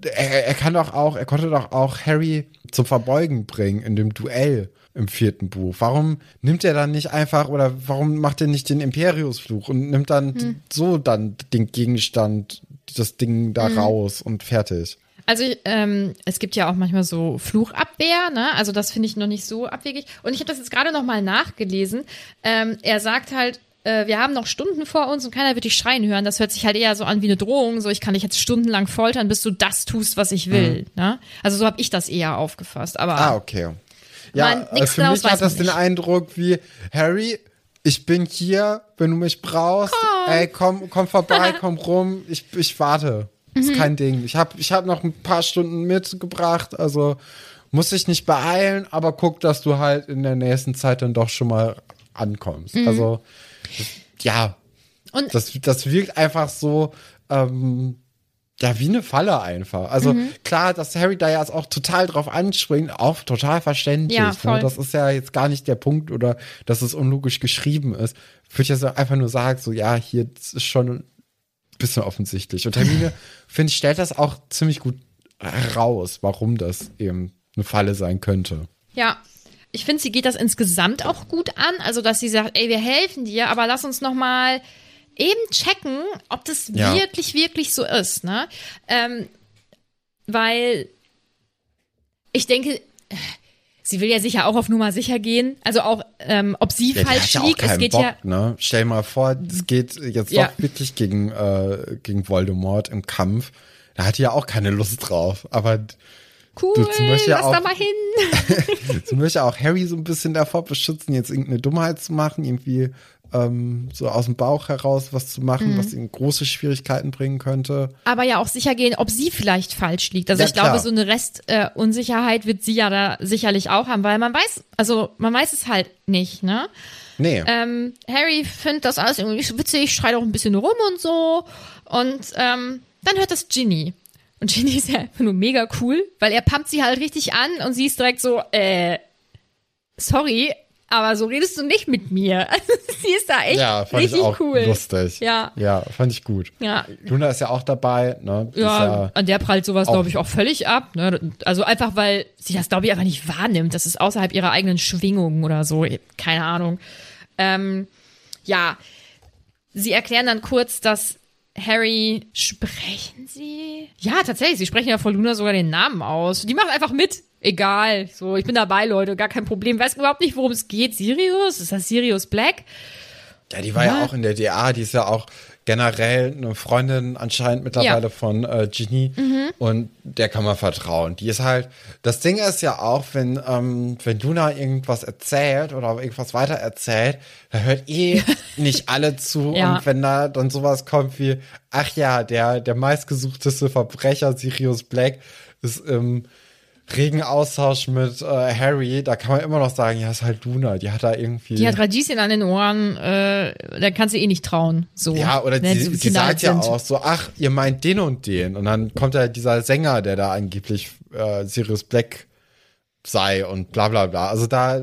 er, er kann doch auch, er konnte doch auch Harry zum Verbeugen bringen in dem Duell im vierten Buch. Warum nimmt er dann nicht einfach oder warum macht er nicht den Imperiusfluch und nimmt dann so dann den Gegenstand, das Ding da raus und fertig? Also ähm, es gibt ja auch manchmal so Fluchabwehr, ne? Also das finde ich noch nicht so abwegig. Und ich habe das jetzt gerade noch mal nachgelesen. Ähm, er sagt halt, äh, wir haben noch Stunden vor uns und keiner wird dich schreien hören. Das hört sich halt eher so an wie eine Drohung. So, ich kann dich jetzt stundenlang foltern, bis du das tust, was ich will. Ne? Also so habe ich das eher aufgefasst. Aber Ah, okay. Ja, Man, äh, für mich hat das den. Eindruck wie, Harry, ich bin hier, wenn du mich brauchst. Ey, komm, komm vorbei, [LAUGHS] komm rum, ich, ich warte. Mhm. Ist kein Ding. Ich habe ich hab noch ein paar Stunden mitgebracht, also muss dich nicht beeilen, aber guck, dass du halt in der nächsten Zeit dann doch schon mal ankommst. Also, das, ja. Mhm. Und- das, das wirkt einfach so, ähm, ja, wie eine Falle einfach. Also Mhm. klar, dass Harry da jetzt auch total drauf anspringt, auch total verständlich. Ja, voll. Ne? Das ist ja jetzt gar nicht der Punkt oder dass es unlogisch geschrieben ist. Würde ich jetzt einfach nur sagen, so ja, hier ist schon bisschen offensichtlich. Und Hermine, [LAUGHS] finde ich, stellt das auch ziemlich gut raus, warum das eben eine Falle sein könnte. Ja, ich finde, sie geht das insgesamt auch gut an. Also, dass sie sagt, ey, wir helfen dir, aber lass uns noch mal eben checken, ob das Ja. wirklich, wirklich so ist, ne? Ähm, weil ich denke, sie will ja sicher auch auf Nummer sicher gehen. Also auch, ähm, ob sie Ja, falsch ja liegt. Es keinen geht Bock, ja. ne? Stell mal vor, es geht jetzt Ja. doch wirklich gegen, äh, gegen Voldemort im Kampf. Da hat die ja auch keine Lust drauf. Aber Cool, Du, zum Beispiel lass auch- da mal hin. [LAUGHS] sie möchte auch Harry so ein bisschen davor beschützen, jetzt irgendeine Dummheit zu machen, irgendwie ähm, so aus dem Bauch heraus was zu machen, Mhm. was ihm große Schwierigkeiten bringen könnte. aber ja auch sicher gehen, ob sie vielleicht falsch liegt. Also Ja, ich glaube, klar. so eine Restunsicherheit äh, wird sie ja da sicherlich auch haben, weil man weiß, also man weiß es halt nicht, ne? Nee. Ähm, Harry findet das alles irgendwie witzig, schreit auch ein bisschen rum und so. Und ähm, dann hört das Ginny. Und Ginny [LAUGHS] ist ja einfach nur mega cool, weil er pumpt sie halt richtig an und sie ist direkt so, äh, sorry, aber so redest du nicht mit mir. [LAUGHS] Also, sie ist da echt ja, fand richtig ich auch cool. lustig. Ja. Ja, fand ich gut. Ja, Luna ist ja auch dabei, ne? Ist Ja, an der prallt sowas, glaube ich, auch völlig ab. Ne? Also einfach, weil sie das, glaube ich, einfach nicht wahrnimmt. Das ist außerhalb ihrer eigenen Schwingungen oder so. Keine Ahnung. Ähm, ja, sie erklären dann kurz, dass Harry, sprechen sie? Ja, tatsächlich, sie sprechen ja vor Luna sogar den Namen aus. Die macht einfach mit. Egal. So, ich bin dabei, Leute, gar kein Problem. Weiß überhaupt nicht, worum es geht. Sirius? Ist das Sirius Black? Ja, die war ja, auch in der DA, die ist ja auch generell eine Freundin anscheinend mittlerweile Ja. von äh, Ginny und der kann man vertrauen. Die ist halt, das Ding ist ja auch, wenn, ähm, wenn Luna irgendwas erzählt oder irgendwas weiter erzählt, da hört eh [LAUGHS] nicht alle zu Ja. und wenn da dann sowas kommt wie, ach ja, der, der meistgesuchteste Verbrecher Sirius Black ist im regen Austausch mit äh, Harry, da kann man immer noch sagen, ja, ist halt Luna, die hat da irgendwie. Die hat Radieschen an den Ohren, äh, da kannst du eh nicht trauen. So. Ja, oder sie, so sie Kinder sagt ja sind. auch so, ach, ihr meint den und den. Und dann kommt ja dieser Sänger, der da angeblich äh, Sirius Black sei und bla bla bla. Also da,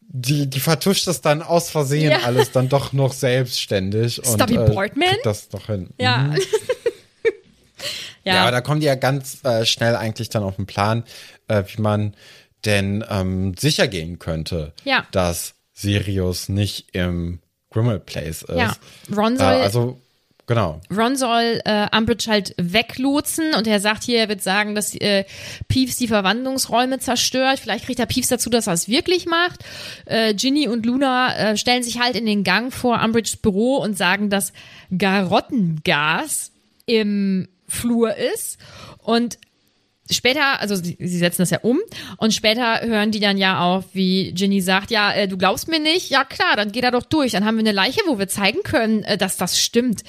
die, die vertuscht das dann aus Versehen Ja. alles dann doch noch selbstständig. und, Stubby äh, Boardman? kriegt das doch hin. Ja. [LAUGHS] Ja, ja. aber da kommen die ja ganz äh, schnell eigentlich dann auf den Plan, äh, wie man denn ähm, sicher gehen könnte, Ja. dass Sirius nicht im Grimmel Place ist. Ja. Ron Äh, soll, also, genau. Ron soll äh, Umbridge halt weglotsen und er sagt hier, er wird sagen, dass äh, Peeves die Verwandlungsräume zerstört. Vielleicht kriegt er Peeves dazu, dass er es wirklich macht. Äh, Ginny und Luna äh, stellen sich halt in den Gang vor Umbridges Büro und sagen, dass Garottengas im Flur ist und später, also sie, sie setzen das ja um und später hören die dann ja auf, wie Ginny sagt, ja, äh, du glaubst mir nicht? Ja klar, dann geht er doch durch. Dann haben wir eine Leiche, wo wir zeigen können, äh, dass das stimmt.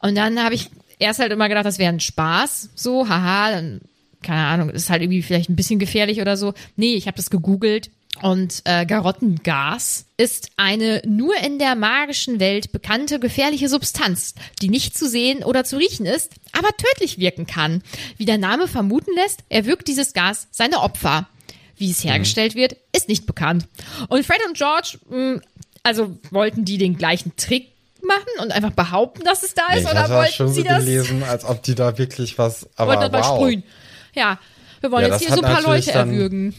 Und dann habe ich erst halt immer gedacht, das wäre ein Spaß, so, haha, dann, keine Ahnung, ist halt irgendwie vielleicht ein bisschen gefährlich oder so. Nee, ich habe das gegoogelt. Und äh, Garottengas ist eine nur in der magischen Welt bekannte gefährliche Substanz, die nicht zu sehen oder zu riechen ist, aber tödlich wirken kann. Wie der Name vermuten lässt, erwürgt dieses Gas seine Opfer. Wie es hergestellt wird, ist nicht bekannt. Und Fred und George, mh, also wollten die den gleichen Trick machen und einfach behaupten, dass es da ist, ich oder wollten schon sie so das? gelesen, als ob die da wirklich was, aber wollten das wow. sprühen. Ja, wir wollen Ja, jetzt hier so ein paar Leute dann-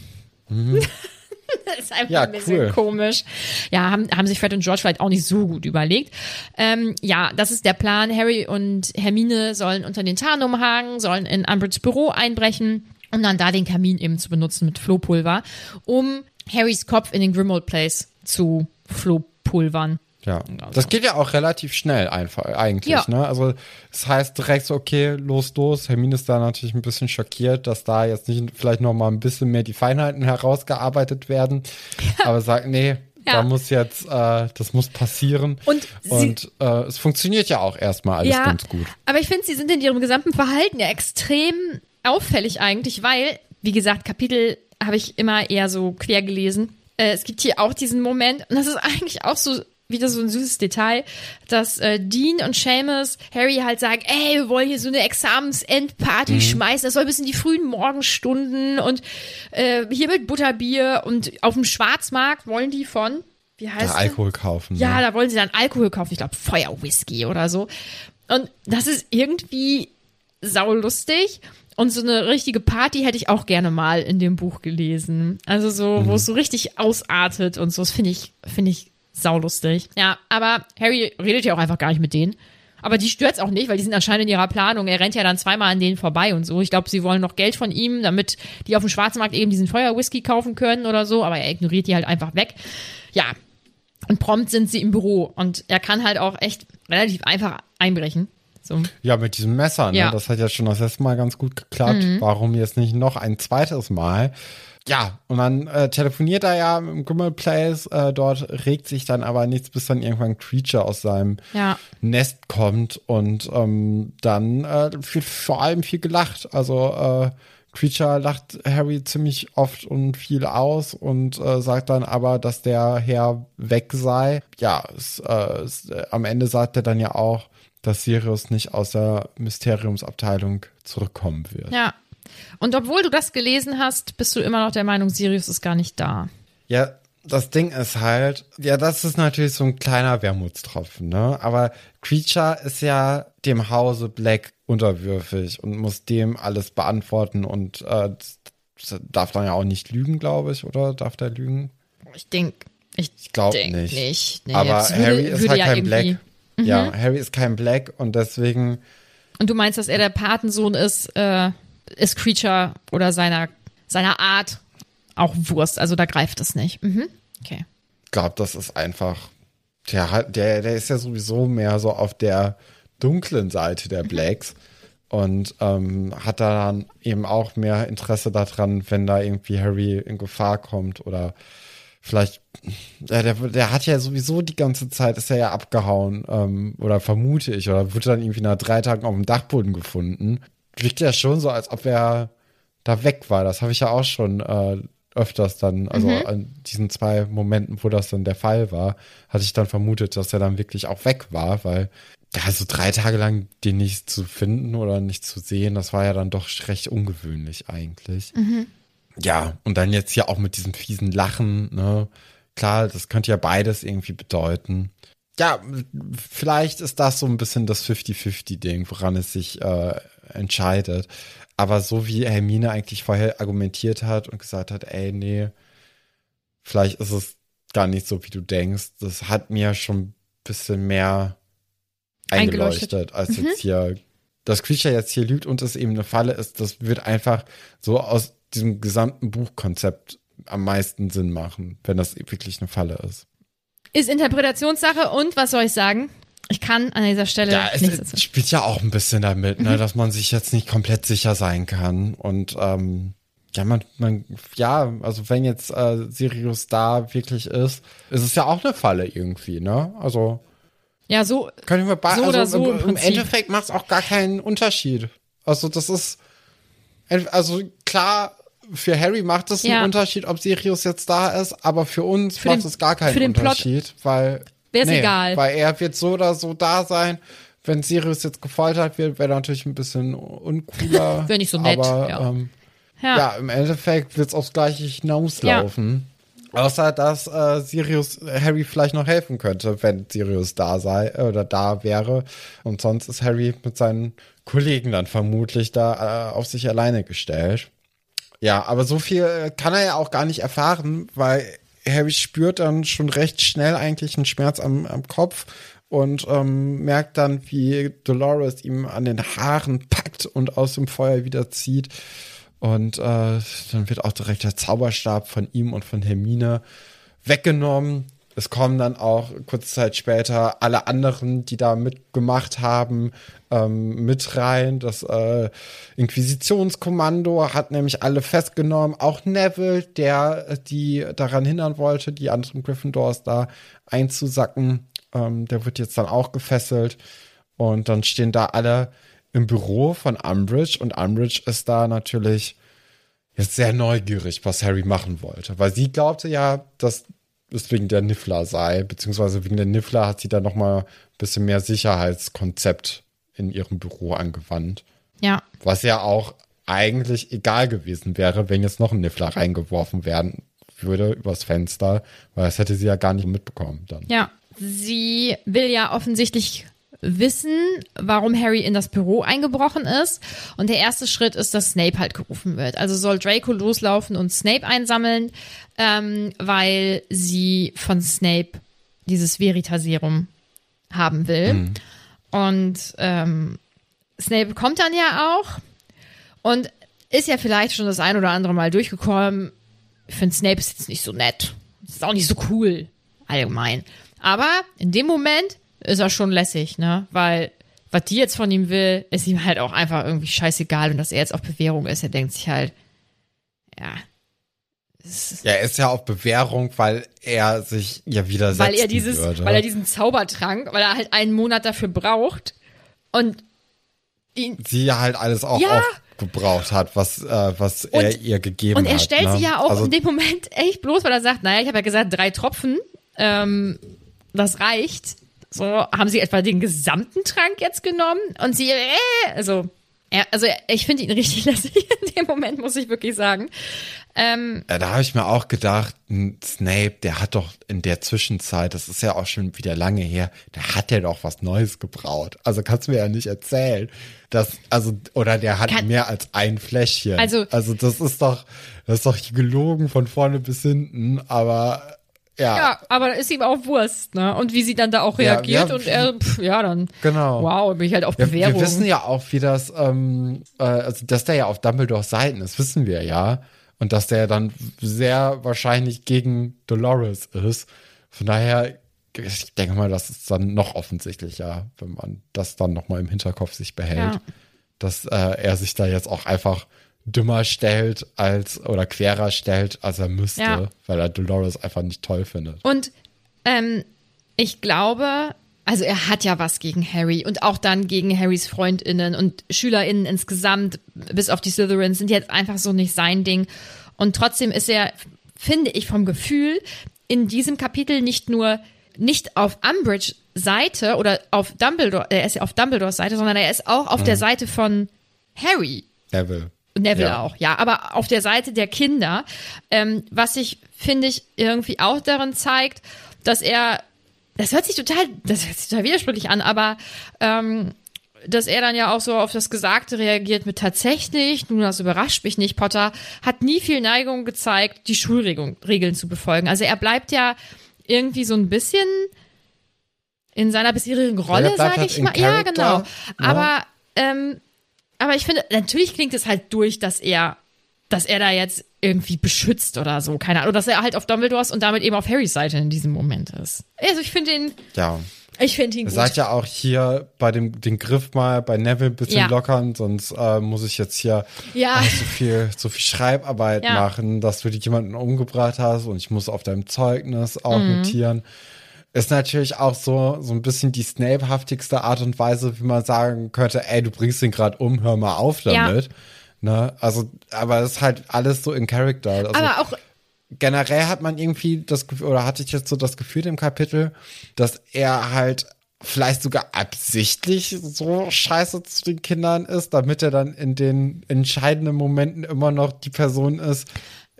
Mhm. [LAUGHS] [LAUGHS] das ist einfach Ja, ein bisschen cool. komisch. Ja, haben, haben sich Fred und George vielleicht auch nicht so gut überlegt. Ähm, ja, das ist der Plan. Harry und Hermine sollen unter den Tarnumhang, sollen in Umbridge's Büro einbrechen, um dann da den Kamin eben zu benutzen mit Flohpulver, um Harrys Kopf in den Grimmauld Place zu Flohpulvern. Ja, das geht ja auch relativ schnell einfach eigentlich. Ja. Ne? Also es heißt direkt so, okay, los, los. Hermine ist da natürlich ein bisschen schockiert, dass da jetzt nicht vielleicht noch mal ein bisschen mehr die Feinheiten herausgearbeitet werden. [LAUGHS] Aber sagt, nee, Ja. da muss jetzt, äh, das muss passieren. Und Und äh, es funktioniert ja auch erstmal alles ganz gut. Aber ich finde, sie sind in ihrem gesamten Verhalten ja extrem auffällig eigentlich, weil, wie gesagt, Kapitel habe ich immer eher so quer gelesen. Äh, es gibt hier auch diesen Moment, und das ist eigentlich auch so wieder so ein süßes Detail, dass äh, Dean und Seamus Harry halt sagen, ey, wir wollen hier so eine Examensendparty schmeißen, das soll bis in die frühen Morgenstunden und äh, hier mit Butterbier und auf dem Schwarzmarkt wollen die von, wie heißt das? Alkohol kaufen. Ja, ne? da wollen sie dann Alkohol kaufen. Ich glaube, Feuerwhisky oder so. Und das ist irgendwie saulustig. Und so eine richtige Party hätte ich auch gerne mal in dem Buch gelesen. Also so, wo es so richtig ausartet und so. Das finde ich, finde ich saulustig. Ja, aber Harry redet ja auch einfach gar nicht mit denen. Aber die stört's auch nicht, weil die sind anscheinend in ihrer Planung. Er rennt ja dann zweimal an denen vorbei und so. Ich glaube, sie wollen noch Geld von ihm, damit die auf dem Schwarzmarkt eben diesen Feuerwhisky kaufen können oder so. Aber er ignoriert die halt einfach weg. Ja, und prompt sind sie im Büro und er kann halt auch echt relativ einfach einbrechen. So. Ja, mit diesem Messer, ne? Ja. Mhm. Das hat ja schon das letzte Mal ganz gut geklappt. Warum jetzt nicht noch ein zweites Mal? Ja, und dann äh, telefoniert er ja im Grimmel Place. Äh, dort regt sich dann aber nichts, bis dann irgendwann ein Creature aus seinem Ja. Nest kommt und ähm, dann äh, wird vor allem viel gelacht. Also äh, Creature lacht Harry ziemlich oft und viel aus und äh, sagt dann aber, dass der Herr weg sei. Ja, es, äh, es, äh, am Ende sagt er dann ja auch, dass Sirius nicht aus der Mysteriumsabteilung zurückkommen wird. Ja. Und obwohl du das gelesen hast, bist du immer noch der Meinung, Sirius ist gar nicht da. Ja, das Ding ist halt, ja, das ist natürlich so ein kleiner Wermutstropfen, ne? Aber Creature ist ja dem Hause Black unterwürfig und muss dem alles beantworten und äh, darf dann ja auch nicht lügen, glaube ich, oder? Darf der lügen? Ich denke, ich, glaub denk nicht. nicht. Nee, Aber würde- Harry ist halt ja kein Black. Ja, Harry ist kein Black und deswegen, Und du meinst, dass er der Patensohn ist, äh, ist Creature oder seiner, seiner Art auch Wurst. Also da greift es nicht. Mhm. Okay. glaube, das ist einfach, der hat, der, der ist ja sowieso mehr so auf der dunklen Seite der Blacks und ähm, hat da dann eben auch mehr Interesse daran, wenn da irgendwie Harry in Gefahr kommt oder vielleicht, ja, der, der hat ja sowieso die ganze Zeit, ist er ja abgehauen ähm, oder vermute ich oder wird dann irgendwie nach drei Tagen auf dem Dachboden gefunden. Wirkt ja schon so, als ob er da weg war. Das habe ich ja auch schon äh, öfters dann, also an diesen zwei Momenten, wo das dann der Fall war, hatte ich dann vermutet, dass er dann wirklich auch weg war, weil ja, also drei Tage lang den nicht zu finden oder nicht zu sehen, das war ja dann doch recht ungewöhnlich eigentlich. Ja, und dann jetzt hier auch mit diesem fiesen Lachen, ne? Klar, das könnte ja beides irgendwie bedeuten. Ja, vielleicht ist das so ein bisschen das 50-50-Ding, woran es sich äh, entscheidet. Aber so wie Hermine eigentlich vorher argumentiert hat und gesagt hat, ey, nee, vielleicht ist es gar nicht so, wie du denkst, das hat mir schon ein bisschen mehr Eingeleuchtet. eingeleuchtet, als jetzt hier, dass Creature jetzt hier lügt und es eben eine Falle ist, das wird einfach so aus diesem gesamten Buchkonzept am meisten Sinn machen, wenn das wirklich eine Falle ist. Ist Interpretationssache und was soll ich sagen? Ich kann an dieser Stelle Ja, es dazu. spielt ja auch ein bisschen damit, ne, dass man sich jetzt nicht komplett sicher sein kann. Und ähm, ja, man, man, ja, also wenn jetzt äh, Sirius da wirklich ist, ist es ja auch eine Falle irgendwie, ne? Also Ja, so, können wir bei, So also oder so im im. Endeffekt macht es auch gar keinen Unterschied. Also das ist, also klar, für Harry macht es Ja. einen Unterschied, ob Sirius jetzt da ist, aber für uns Für macht es gar keinen den Plot Unterschied, weil wär's egal. weil er wird so oder so da sein. Wenn Sirius jetzt gefoltert wird, wäre natürlich ein bisschen uncooler. [LAUGHS] Wär nicht so nett, Aber ja. Ähm, ja. ja, im Endeffekt wird es aufs Gleiche hinauslaufen. Außer, dass äh, Sirius Harry vielleicht noch helfen könnte, wenn Sirius da sei äh, oder da wäre. Und sonst ist Harry mit seinen Kollegen dann vermutlich da äh, auf sich alleine gestellt. Ja, aber so viel kann er ja auch gar nicht erfahren, weil Harry spürt dann schon recht schnell eigentlich einen Schmerz am, am Kopf und ähm, merkt dann, wie Dolores ihm an den Haaren packt und aus dem Feuer wieder zieht. Und äh, dann wird auch direkt der Zauberstab von ihm und von Hermine weggenommen. Es kommen dann auch kurze Zeit später alle anderen, die da mitgemacht haben, ähm, mit rein. Das äh, Inquisitionskommando hat nämlich alle festgenommen. Auch Neville, der äh, die daran hindern wollte, die anderen Gryffindors da einzusacken. Ähm, der wird jetzt dann auch gefesselt. Und dann stehen da alle im Büro von Umbridge. Und Umbridge ist da natürlich jetzt sehr neugierig, was Harry machen wollte. Weil sie glaubte ja, dass es wegen der Niffler sei, beziehungsweise wegen der Niffler hat sie da noch mal ein bisschen mehr Sicherheitskonzept in ihrem Büro angewandt. ja. Was ja auch eigentlich egal gewesen wäre, wenn jetzt noch ein Niffler reingeworfen werden würde übers Fenster, weil das hätte sie ja gar nicht mitbekommen dann. Ja, sie will ja offensichtlich wissen, warum Harry in das Büro eingebrochen ist. Und der erste Schritt ist, dass Snape halt gerufen wird. Also soll Draco loslaufen und Snape einsammeln, ähm, weil sie von Snape dieses Veritaserum haben will. Und ähm, Snape kommt dann ja auch und ist ja vielleicht schon das ein oder andere Mal durchgekommen. Ich finde, Snape ist jetzt nicht so nett. Ist auch nicht so cool, allgemein. Aber in dem Moment ist er schon lässig, ne? Weil, was die jetzt von ihm will, ist ihm halt auch einfach irgendwie scheißegal. Und dass er jetzt auf Bewährung ist, er denkt sich halt, ja. Ja, er ist ja auf Bewährung, weil er sich ja widersetzen Weil er dieses, würde. weil er diesen Zaubertrank, weil er halt einen Monat dafür braucht. Und ihn, sie ja halt alles auch Ja. aufgebraucht hat, was, äh, was Und- er ihr gegeben hat. Und er stellt ne? sie ja auch also, in dem Moment echt bloß, weil er sagt, naja, ich habe ja gesagt, drei Tropfen, ähm, das reicht. So, haben sie etwa den gesamten Trank jetzt genommen? Und sie, äh, also, er, also ich finde ihn richtig [LAUGHS] lässig in dem Moment, muss ich wirklich sagen. Ähm, Ja, da habe ich mir auch gedacht, Snape, der hat doch in der Zwischenzeit, das ist ja auch schon wieder lange her, der hat ja doch was Neues gebraut. Also kannst du mir ja nicht erzählen, dass, also, oder der hat Kann- mehr als ein Fläschchen. Also- also das ist doch, das ist doch gelogen von vorne bis hinten, aber Ja, Ja, aber ist ihm auch Wurst, ne? Und wie sie dann da auch Ja, reagiert ja, und er, pff, ja, dann. genau. Wow, bin ich halt auf Ja, Bewährung. wir wissen ja auch, wie das, ähm, äh, also dass der ja auf Dumbledores Seiten ist, wissen wir ja. Und dass der dann sehr wahrscheinlich gegen Dolores ist. Von daher, ich denke mal, das ist dann noch offensichtlicher, wenn man das dann nochmal im Hinterkopf sich behält. Ja. Dass äh, er sich da jetzt auch einfach dümmer stellt als oder querer stellt, als er müsste, Ja. weil er Dolores einfach nicht toll findet. Und ähm, ich glaube, also er hat ja was gegen Harry und auch dann gegen Harrys FreundInnen und SchülerInnen insgesamt, bis auf die Slytherins, sind jetzt einfach so nicht sein Ding. Und trotzdem ist er, finde ich, vom Gefühl in diesem Kapitel nicht nur nicht auf Umbridge Seite oder auf Dumbledore, er ist ja auf Dumbledores Seite, sondern er ist auch auf der Seite von Harry. Neville. Neville Ja. auch, ja, aber auf der Seite der Kinder, ähm, was sich, finde ich, irgendwie auch darin zeigt, dass er, das hört sich total, das hört sich total widersprüchlich an, aber ähm, dass er dann ja auch so auf das Gesagte reagiert mit tatsächlich, nun das überrascht mich nicht, Potter hat nie viel Neigung gezeigt, die Schulregeln Regeln zu befolgen. Also er bleibt ja irgendwie so ein bisschen in seiner bisherigen Rolle, sage halt ich mal. Ja, Character, genau. ne? Aber ähm, aber ich finde, natürlich klingt es halt durch, dass er, dass er da jetzt irgendwie beschützt oder so, keine Ahnung, dass er halt auf Dumbledores und damit eben auf Harrys Seite in diesem Moment ist. Also ich finde ihn, Ja. ich finde ihn gut. sagt ja auch hier bei dem den Griff mal bei Neville ein bisschen Ja. lockern, sonst äh, muss ich jetzt hier Ja. äh, so viel so viel Schreibarbeit Ja. machen, dass du jemanden umgebracht hast und ich muss auf deinem Zeugnis auch Mhm. notieren. Ist natürlich auch so so ein bisschen die Snape-haftigste Art und Weise, wie man sagen könnte, ey, du bringst ihn gerade um, hör mal auf Ja. damit. Ne? Also, aber das ist halt alles so in Character. Also, aber auch, generell hat man irgendwie das Gefühl, oder hatte ich jetzt so das Gefühl im Kapitel, dass er halt vielleicht sogar absichtlich so scheiße zu den Kindern ist, damit er dann in den entscheidenden Momenten immer noch die Person ist,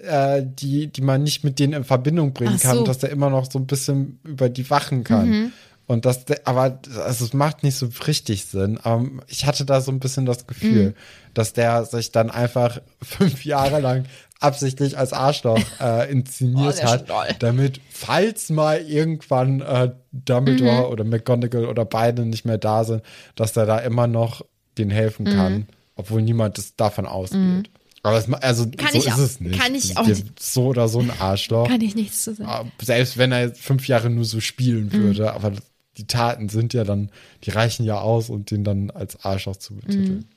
äh, die, die man nicht mit denen in Verbindung bringen Ach kann, so. dass er immer noch so ein bisschen über die wachen kann. Mhm. Und das, aber also es macht nicht so richtig Sinn. Aber ich hatte da so ein bisschen das Mhm. Gefühl, dass der sich dann einfach [LAUGHS] fünf Jahre lang absichtlich als Arschloch [LAUGHS] äh, inszeniert Oh, der hat, damit, falls mal irgendwann äh, Dumbledore Mhm. oder McGonagall oder beide nicht mehr da sind, dass der da immer noch denen helfen Mhm. kann, obwohl niemand das davon ausgeht. Aber ma- also Kann so ich ist auch- es nicht. kann ich auch nicht. So oder so ein Arschloch. kann ich nichts zu sagen. Ah, Selbst wenn er jetzt fünf Jahre nur so spielen Mhm. würde, aber die Taten sind ja dann, die reichen ja aus, um den dann als Arschloch zu betiteln.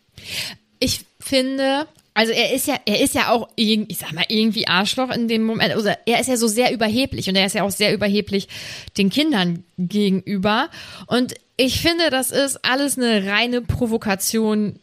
Ich finde, also er ist ja, er ist ja auch, ich sag mal, irgendwie Arschloch in dem Moment. Also er ist ja so sehr überheblich und er ist ja auch sehr überheblich den Kindern gegenüber. Und ich finde, das ist alles eine reine Provokation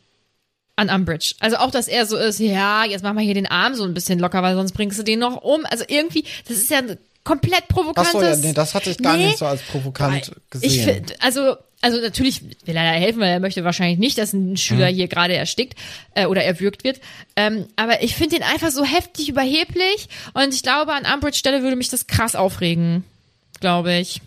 an Umbridge. Also auch, dass er so ist, ja, jetzt mach mal hier den Arm so ein bisschen locker, weil sonst bringst du den noch um. Also irgendwie, das ist ja komplett Ach provokantes. so, ja, nee, das hatte ich gar Nee, nicht so als provokant gesehen. ich also, also natürlich will er da helfen, weil er möchte wahrscheinlich nicht, dass ein Schüler hier gerade erstickt äh, oder erwürgt wird. Ähm, aber ich finde den einfach so heftig überheblich und ich glaube, an Umbridge Stelle würde mich das krass aufregen. Glaube ich.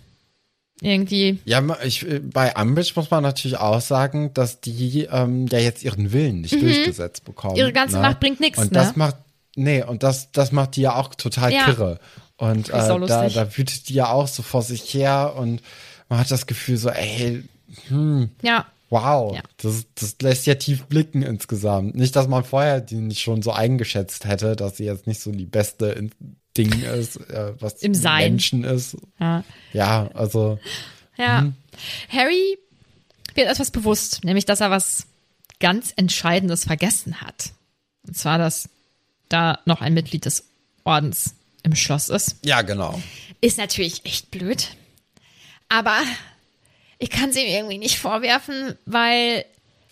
Irgendwie. Ja, ich, äh, bei Umbridge muss man natürlich auch sagen, dass die ähm, ja jetzt ihren Willen nicht durchgesetzt bekommen. Mhm. Ihre ganze ne? Macht bringt nix, Und ne? das macht, nee, und das, das macht die ja auch total Ja. kirre. Und äh, da, da wütet die ja auch so vor sich her und man hat das Gefühl so, ey, Ja. wow, Ja. das, das lässt ja tief blicken insgesamt. Nicht, dass man vorher die nicht schon so eingeschätzt hätte, dass sie jetzt nicht so die beste in Ding ist, äh, was Im Sein. Menschen ist. Ja. Ja, also Ja. Mhm. Harry wird etwas bewusst, nämlich, dass er was ganz Entscheidendes vergessen hat. Und zwar, dass da noch ein Mitglied des Ordens im Schloss ist. ja, genau. Ist natürlich echt blöd. Aber ich kann es ihm irgendwie nicht vorwerfen, weil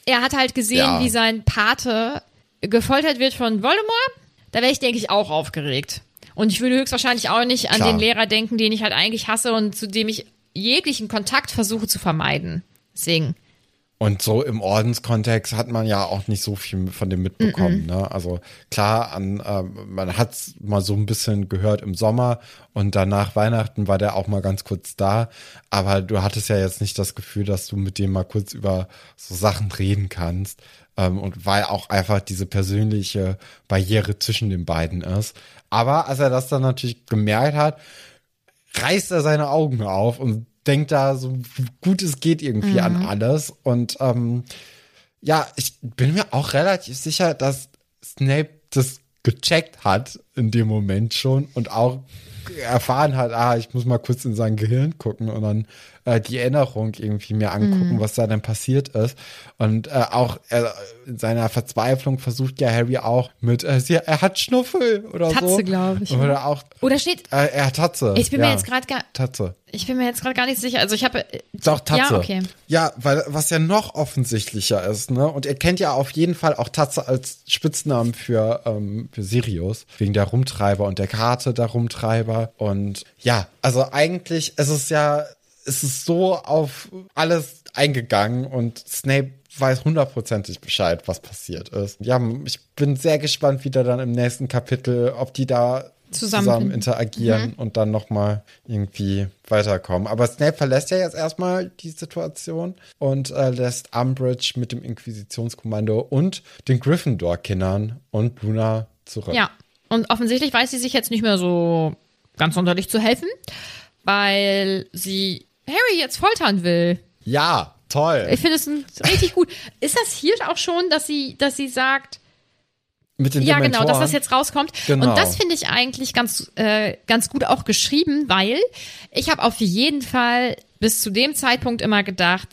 er hat halt gesehen, Ja. wie sein Pate gefoltert wird von Voldemort. Da wäre ich, denke ich, auch aufgeregt. Und ich würde höchstwahrscheinlich auch nicht an Klar. den Lehrer denken, den ich halt eigentlich hasse und zu dem ich jeglichen Kontakt versuche zu vermeiden. Deswegen. Und so im Ordenskontext hat man ja auch nicht so viel von dem mitbekommen. Ne? Also klar, an, ähm, man hat's mal so ein bisschen gehört im Sommer und danach Weihnachten war der auch mal ganz kurz da. Aber du hattest ja jetzt nicht das Gefühl, dass du mit dem mal kurz über so Sachen reden kannst. Ähm, und weil auch einfach diese persönliche Barriere zwischen den beiden ist. Aber als er das dann natürlich gemerkt hat, reißt er seine Augen auf und denkt da so gut es geht irgendwie mhm. an alles. Und ähm, ja, ich bin mir auch relativ sicher, dass Snape das gecheckt hat in dem Moment schon und auch erfahren hat, ah, ich muss mal kurz in sein Gehirn gucken und dann äh, die Erinnerung irgendwie mir angucken, mhm. was da denn passiert ist. Und äh, auch äh, in seiner Verzweiflung versucht ja Harry auch mit, äh, sie, er hat Schnuffel oder Tatze, so. Tatze, glaube ich. Oder auch. Oder steht. Äh, er hat Tatze. Ich bin ja. mir jetzt gerade gar. Tatze. Ich bin mir jetzt gerade gar nicht sicher. Also ich habe. Äh, auch Tatze. Ja, okay. Ja, weil was ja noch offensichtlicher ist, ne? Und er kennt ja auf jeden Fall auch Tatze als Spitznamen für, ähm, für Sirius. Wegen der Rumtreiber und der Karte der Rumtreiber. Und ja, also eigentlich ist es ja ist es so auf alles eingegangen und Snape weiß hundertprozentig Bescheid, was passiert ist. Ja, ich bin sehr gespannt, wie da dann im nächsten Kapitel, ob die da zusammen, zusammen interagieren mhm. und dann nochmal irgendwie weiterkommen. Aber Snape verlässt ja jetzt erstmal die Situation und äh, lässt Umbridge mit dem Inquisitionskommando und den Gryffindor-Kindern und Luna zurück. Ja, und offensichtlich weiß sie sich jetzt nicht mehr so ganz sonderlich zu helfen, weil sie Harry jetzt foltern will. Ja, toll. Ich finde es richtig gut. Ist das hier auch schon, dass sie, dass sie sagt, mit den ja, Dementoren. genau, dass das jetzt rauskommt. Genau. Und das finde ich eigentlich ganz, äh, ganz gut auch geschrieben, weil ich habe auf jeden Fall bis zu dem Zeitpunkt immer gedacht,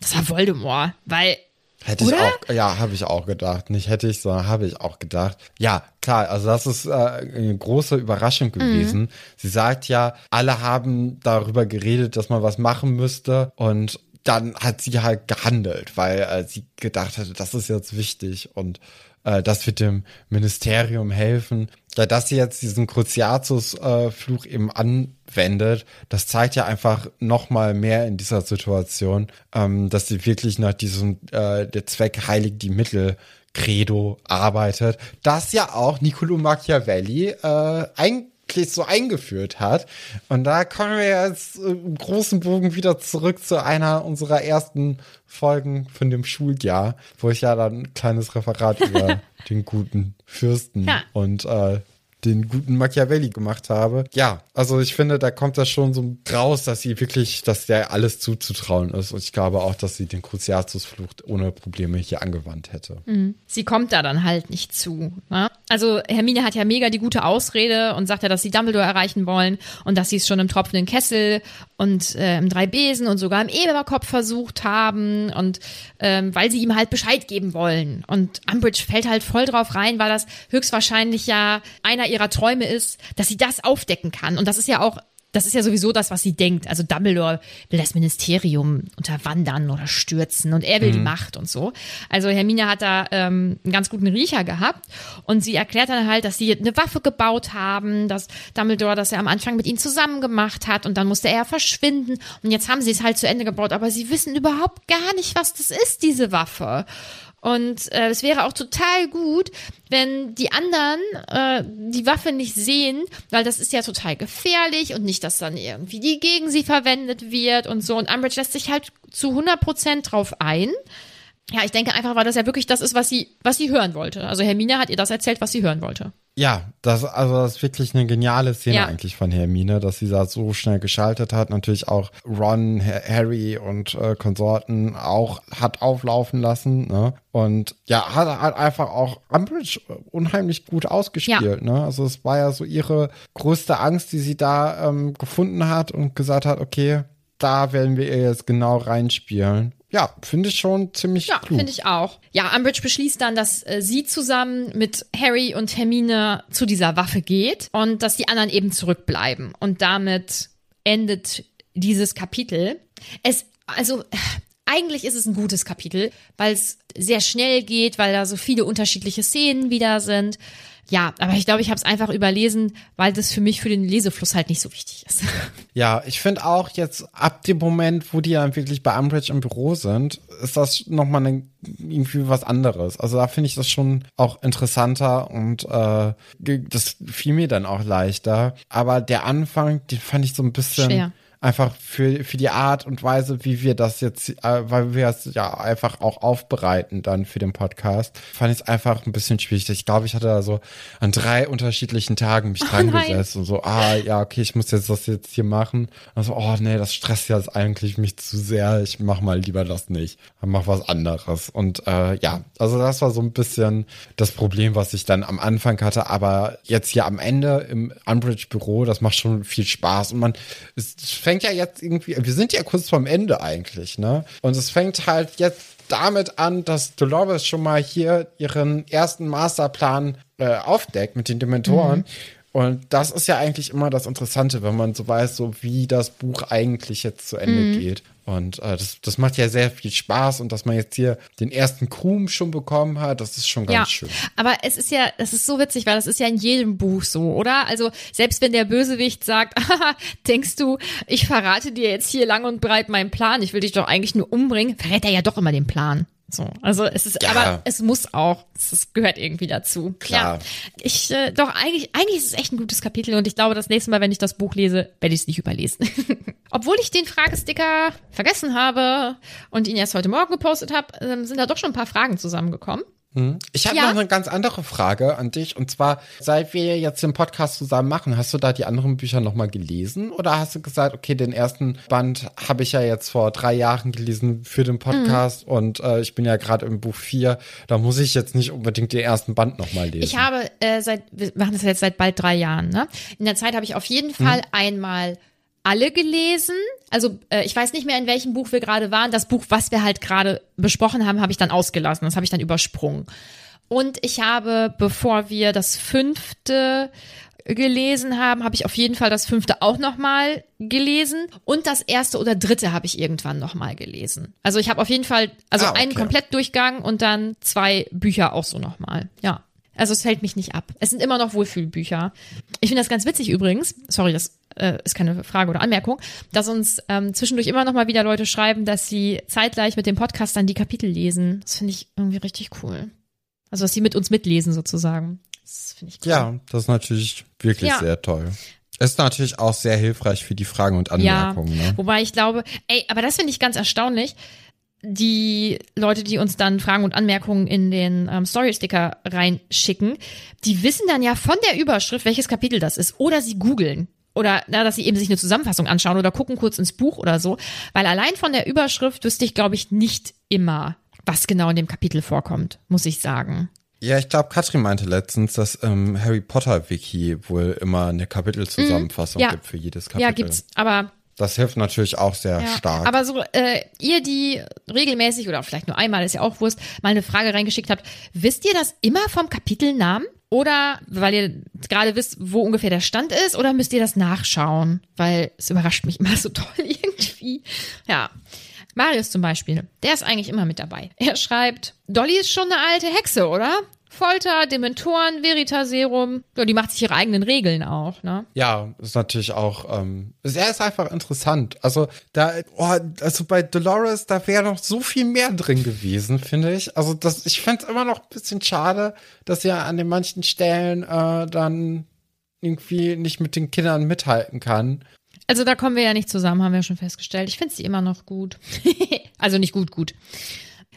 das war Voldemort, weil Hätte ich auch, ja, habe ich auch gedacht. Nicht hätte ich, sondern habe ich auch gedacht. Ja, klar, also das ist äh, eine große Überraschung gewesen. Mhm. Sie sagt ja, alle haben darüber geredet, dass man was machen müsste und dann hat sie halt gehandelt, weil äh, sie gedacht hatte, das ist jetzt wichtig und äh, das wird dem Ministerium helfen. Ja, dass sie jetzt diesen Cruciatus-Fluch äh, eben anwendet, das zeigt ja einfach noch mal mehr in dieser Situation, ähm, dass sie wirklich nach diesem äh, der Zweck heiligt die Mittel Credo arbeitet, das ja auch Niccolo Machiavelli äh, ein so eingeführt hat. Und da kommen wir jetzt im großen Bogen wieder zurück zu einer unserer ersten Folgen von dem Schuljahr, wo ich ja dann ein kleines Referat über [LAUGHS] den guten Fürsten ja. und äh, den guten Machiavelli gemacht habe. Ja, also ich finde, da kommt das schon so raus, dass sie wirklich, dass der alles zuzutrauen ist. Und ich glaube auch, dass sie den Cruciatus-Fluch ohne Probleme hier angewandt hätte. Mhm. Sie kommt da dann halt nicht zu. Ne? Also Hermine hat ja mega die gute Ausrede und sagt ja, dass sie Dumbledore erreichen wollen und dass sie es schon im tropfenden Kessel und äh, im Dreibesen und sogar im Eberkopf versucht haben und ähm, weil sie ihm halt Bescheid geben wollen. Und Umbridge fällt halt voll drauf rein, weil das höchstwahrscheinlich ja einer ihrer Träume ist, dass sie das aufdecken kann. Und das ist ja auch das ist ja sowieso das, was sie denkt. Also Dumbledore will das Ministerium unterwandern oder stürzen und er will mhm. die Macht und so. Also Hermine hat da ähm, einen ganz guten Riecher gehabt und sie erklärt dann halt, dass sie eine Waffe gebaut haben, dass Dumbledore das ja am Anfang mit ihnen zusammen gemacht hat und dann musste er verschwinden und jetzt haben sie es halt zu Ende gebaut, aber sie wissen überhaupt gar nicht, was das ist, diese Waffe. Und äh, es wäre auch total gut, wenn die anderen äh, die Waffe nicht sehen, weil das ist ja total gefährlich und nicht, dass dann irgendwie die gegen sie verwendet wird und so. Und Umbridge lässt sich halt zu 100 Prozent drauf ein ja, ich denke einfach, weil das ja wirklich das ist, was sie, was sie hören wollte. Also Hermine hat ihr das erzählt, was sie hören wollte. Ja, das, also das ist wirklich eine geniale Szene ja. eigentlich von Hermine, dass sie da so schnell geschaltet hat. Natürlich auch Ron, Harry und äh, Konsorten auch hat auflaufen lassen. Ne? Und ja, hat halt einfach auch Umbridge unheimlich gut ausgespielt. Ja. Ne? Also es war ja so ihre größte Angst, die sie da ähm, gefunden hat und gesagt hat, okay, da werden wir ihr jetzt genau reinspielen. Ja, finde ich schon ziemlich Ja, finde ich auch. Ja, Umbridge beschließt dann, dass äh, sie zusammen mit Harry und Hermine zu dieser Waffe geht und dass die anderen eben zurückbleiben. Und damit endet dieses Kapitel. Es, also, eigentlich ist es ein gutes Kapitel, weil es sehr schnell geht, weil da so viele unterschiedliche Szenen wieder sind. Ja, aber ich glaube, ich habe es einfach überlesen, weil das für mich für den Lesefluss halt nicht so wichtig ist. [LAUGHS] Ja, ich finde auch jetzt ab dem Moment, wo die dann wirklich bei Umbridge im Büro sind, ist das nochmal eine, irgendwie was anderes. Also da finde ich das schon auch interessanter und äh, das fiel mir dann auch leichter. Aber der Anfang, den fand ich so ein bisschen. Schwer einfach für, für die Art und Weise, wie wir das jetzt, äh, weil wir es ja einfach auch aufbereiten dann für den Podcast, fand ich es einfach ein bisschen schwierig. Ich glaube, ich hatte da so an drei unterschiedlichen Tagen mich dran gesetzt und so, ah, ja, okay, ich muss jetzt das jetzt hier machen. Und so, oh nee, das stresst jetzt eigentlich mich zu sehr. Ich mach mal lieber das nicht. Mach was anderes. Und äh, ja, also das war so ein bisschen das Problem, was ich dann am Anfang hatte. Aber jetzt hier am Ende im Umbridge-Büro, das macht schon viel Spaß. Und man, es fängt ja jetzt irgendwie, wir sind ja kurz vorm Ende eigentlich, ne? Und es fängt halt jetzt damit an, dass Dolores schon mal hier ihren ersten Masterplan äh, aufdeckt mit den Dementoren. Und das ist ja eigentlich immer das Interessante, wenn man so weiß, so wie das Buch eigentlich jetzt zu Ende geht. Und äh, das, das macht ja sehr viel Spaß und dass man jetzt hier den ersten Krumm schon bekommen hat, das ist schon ganz Ja, schön. aber es ist ja, das ist so witzig, weil das ist ja in jedem Buch so, oder? Also selbst wenn der Bösewicht sagt, [LAUGHS] denkst du, ich verrate dir jetzt hier lang und breit meinen Plan, ich will dich doch eigentlich nur umbringen, verrät er ja doch immer den Plan. So, also es ist, Ja. aber es muss auch, es gehört irgendwie dazu. Klar. Ja, ich, äh, doch eigentlich, eigentlich ist es echt ein gutes Kapitel und ich glaube, das nächste Mal, wenn ich das Buch lese, werde ich es nicht überlesen. [LAUGHS] Obwohl ich den Fragesticker vergessen habe und ihn erst heute Morgen gepostet habe, ähm, sind da doch schon ein paar Fragen zusammengekommen. Ich habe Ja. noch eine ganz andere Frage an dich. Und zwar, seit wir jetzt den Podcast zusammen machen, hast du da die anderen Bücher nochmal gelesen? Oder hast du gesagt, okay, den ersten Band habe ich ja jetzt vor drei Jahren gelesen für den Podcast Mhm. und äh, ich bin ja gerade im Buch vier. Da muss ich jetzt nicht unbedingt den ersten Band nochmal lesen. Ich habe äh, seit, wir machen das jetzt seit bald drei Jahren, ne? In der Zeit habe ich auf jeden Fall einmal alle gelesen. Also äh, ich weiß nicht mehr, in welchem Buch wir gerade waren. Das Buch, was wir halt gerade besprochen haben, habe ich dann ausgelassen. Das habe ich dann übersprungen. Und ich habe, bevor wir das fünfte gelesen haben, habe ich auf jeden Fall das fünfte auch nochmal gelesen und das erste oder dritte habe ich irgendwann nochmal gelesen. Also ich habe auf jeden Fall, also Ah, okay. einen Komplettdurchgang und dann zwei Bücher auch so nochmal. Ja. Also es hält mich nicht ab. Es sind immer noch Wohlfühlbücher. Ich finde das ganz witzig übrigens. Sorry, das äh, ist keine Frage oder Anmerkung, dass uns ähm, zwischendurch immer noch mal wieder Leute schreiben, dass sie zeitgleich mit dem Podcast dann die Kapitel lesen. Das finde ich irgendwie richtig cool. Also dass sie mit uns mitlesen sozusagen. Das finde ich cool. ja, das ist natürlich wirklich Ja. sehr toll. Ist natürlich auch sehr hilfreich für die Fragen und Anmerkungen. Ja, ne? wobei ich glaube, ey, aber das finde ich ganz erstaunlich. Die Leute, die uns dann Fragen und Anmerkungen in den ähm, Story-Sticker reinschicken, die wissen dann ja von der Überschrift, welches Kapitel das ist. Oder sie googeln. Oder na, dass sie eben sich eine Zusammenfassung anschauen oder gucken kurz ins Buch oder so. Weil allein von der Überschrift wüsste ich, glaube ich, nicht immer, was genau in dem Kapitel vorkommt, muss ich sagen. Ja, ich glaube, Katrin meinte letztens, dass ähm, Harry Potter Wiki wohl immer eine Kapitelzusammenfassung Mhm. Ja. gibt für jedes Kapitel. Ja, gibt's. Aber Das hilft natürlich auch sehr Ja, stark. Aber so, äh, ihr, die regelmäßig oder vielleicht nur einmal, ist ja auch Wurst, mal eine Frage reingeschickt habt, wisst ihr das immer vom Kapitelnamen? Oder weil ihr gerade wisst, wo ungefähr der Stand ist? Oder müsst ihr das nachschauen? Weil es überrascht mich [LAUGHS] immer so toll irgendwie. Ja. Marius zum Beispiel, der ist eigentlich immer mit dabei. Er schreibt, Dolly ist schon eine alte Hexe, oder? Folter, Dementoren, Veritaserum. Ja, die macht sich ihre eigenen Regeln auch, ne? Ja, ist natürlich auch, ähm, ist- er ist einfach interessant. Also da, oh, also bei Dolores, da wäre noch so viel mehr drin gewesen, finde ich. Also das, ich fände es immer noch ein bisschen schade, dass er an den manchen Stellen äh, dann irgendwie nicht mit den Kindern mithalten kann. Also da kommen wir ja nicht zusammen, haben wir schon festgestellt. Ich finde sie immer noch gut. [LAUGHS] also nicht gut, gut.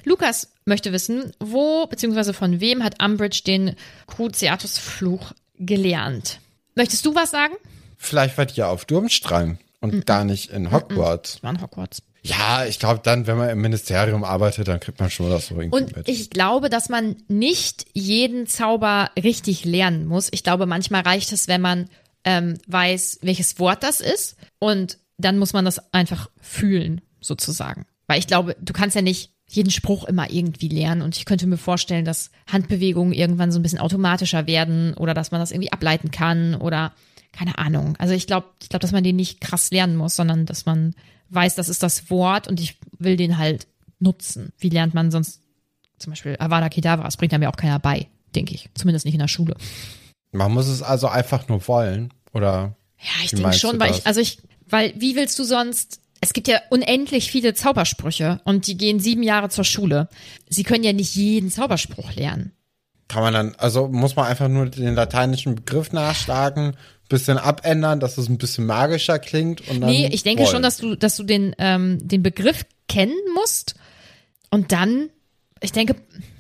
Lukas möchte wissen, wo bzw. von wem hat Umbridge den Cruciatus-Fluch gelernt? Möchtest du was sagen? Vielleicht war die ja auf Durmstrang und gar nicht in Hogwarts. War in Hogwarts. Ja, ich glaube dann, wenn man im Ministerium arbeitet, dann kriegt man schon das so irgendwie Und mit. ich glaube, dass man nicht jeden Zauber richtig lernen muss. Ich glaube, manchmal reicht es, wenn man ähm, weiß, welches Wort das ist. Und dann muss man das einfach fühlen, sozusagen. Weil ich glaube, du kannst ja nicht jeden Spruch immer irgendwie lernen. Und ich könnte mir vorstellen, dass Handbewegungen irgendwann so ein bisschen automatischer werden oder dass man das irgendwie ableiten kann oder keine Ahnung. Also ich glaube, ich glaube, dass man den nicht krass lernen muss, sondern dass man weiß, das ist das Wort und ich will den halt nutzen. Wie lernt man sonst zum Beispiel Avada Kedavra? Das bringt einem ja auch keiner bei, denke ich. Zumindest nicht in der Schule. man muss es also einfach nur wollen, oder? Ja, ich denke schon, weil ich, also ich, weil wie willst du sonst, es gibt ja unendlich viele Zaubersprüche und die gehen sieben Jahre zur Schule. Sie können ja nicht jeden Zauberspruch lernen. kann man dann, also muss man einfach nur den lateinischen Begriff nachschlagen, bisschen abändern, dass es ein bisschen magischer klingt und dann. Nee, ich denke wollen. schon, dass du, dass du den, ähm, den Begriff kennen musst und dann, ich denke,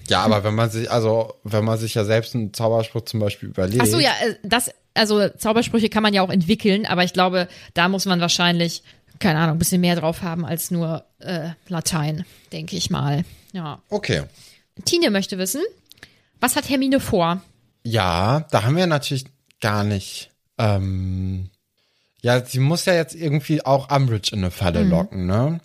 Ja, aber wenn man sich, also wenn man sich ja selbst einen Zauberspruch zum Beispiel überlegt. ach so, ja, äh, das, also Zaubersprüche kann man ja auch entwickeln, aber ich glaube, da muss man wahrscheinlich, keine Ahnung, ein bisschen mehr drauf haben als nur äh, Latein, denke ich mal. Ja. Okay. Tine möchte wissen, was hat Hermine vor? Ja, da haben wir natürlich gar nicht. Ähm, ja, sie muss ja jetzt irgendwie auch Umbridge in eine Falle locken, ne?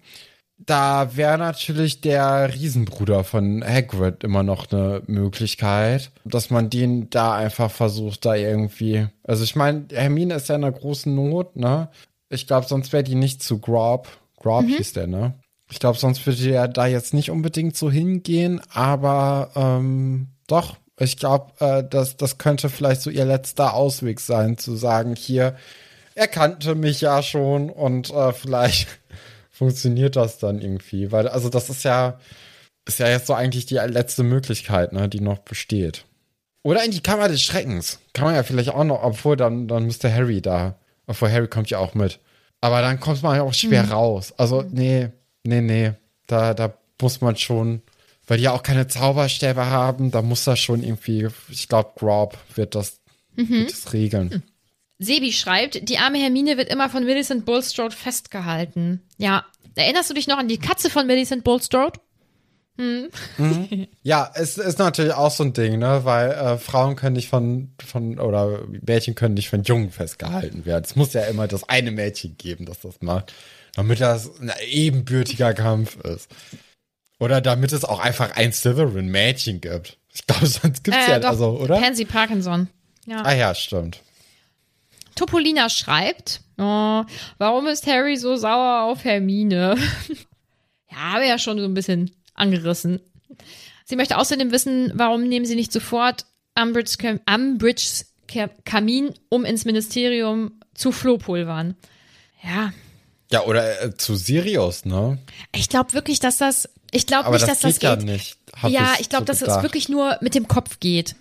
Da wäre natürlich der Riesenbruder von Hagrid immer noch eine Möglichkeit, dass man den da einfach versucht, da irgendwie. Also ich meine, Hermine ist ja in einer großen Not, ne? Ich glaube, sonst wäre die nicht zu Grob. Grob hieß der, ne? Ich glaube, sonst würde er da jetzt nicht unbedingt so hingehen, aber ähm, doch, ich glaube, äh, das, das könnte vielleicht so ihr letzter Ausweg sein, zu sagen, hier, er kannte mich ja schon und äh, vielleicht [LAUGHS] funktioniert das dann irgendwie. Weil, also das ist ja, ist ja jetzt so eigentlich die letzte Möglichkeit, ne, die noch besteht. Oder in die Kammer des Schreckens. Kann man ja vielleicht auch noch, obwohl dann, dann müsste Harry da. Obwohl Harry kommt ja auch mit. Aber dann kommt man ja auch schwer raus. Also, nee, nee, nee. Da, da muss man schon, weil die ja auch keine Zauberstäbe haben, da muss das schon irgendwie, ich glaube, Grob wird das, wird das regeln. Sebi schreibt, die arme Hermine wird immer von Millicent Bulstrode festgehalten. Ja. Erinnerst du dich noch an die Katze von Millicent Bulstrode? Ja, es ist natürlich auch so ein Ding, ne, weil äh, Frauen können nicht von, von, oder Mädchen können nicht von Jungen festgehalten werden. Es muss ja immer das eine Mädchen geben, das das macht, damit das ein ebenbürtiger Kampf ist. Oder damit es auch einfach ein Slytherin-Mädchen gibt. Ich glaube, sonst gibt's ja, Äh, doch, also, oder? Pansy Parkinson. Ja. Ah ja, stimmt. Topolina schreibt, oh, warum ist Harry so sauer auf Hermine? [LAUGHS] ja, haben wir ja schon so ein bisschen angerissen. Sie möchte außerdem wissen, warum nehmen sie nicht sofort Umbridge's Ka- Kamin um ins Ministerium zu Flohpulvern. Ja, Ja, oder äh, zu Sirius, ne? ich glaube wirklich, dass das, ich glaube nicht, das dass das geht ja geht. nicht. ja, ich glaube, so dass es gedacht. wirklich nur mit dem Kopf geht.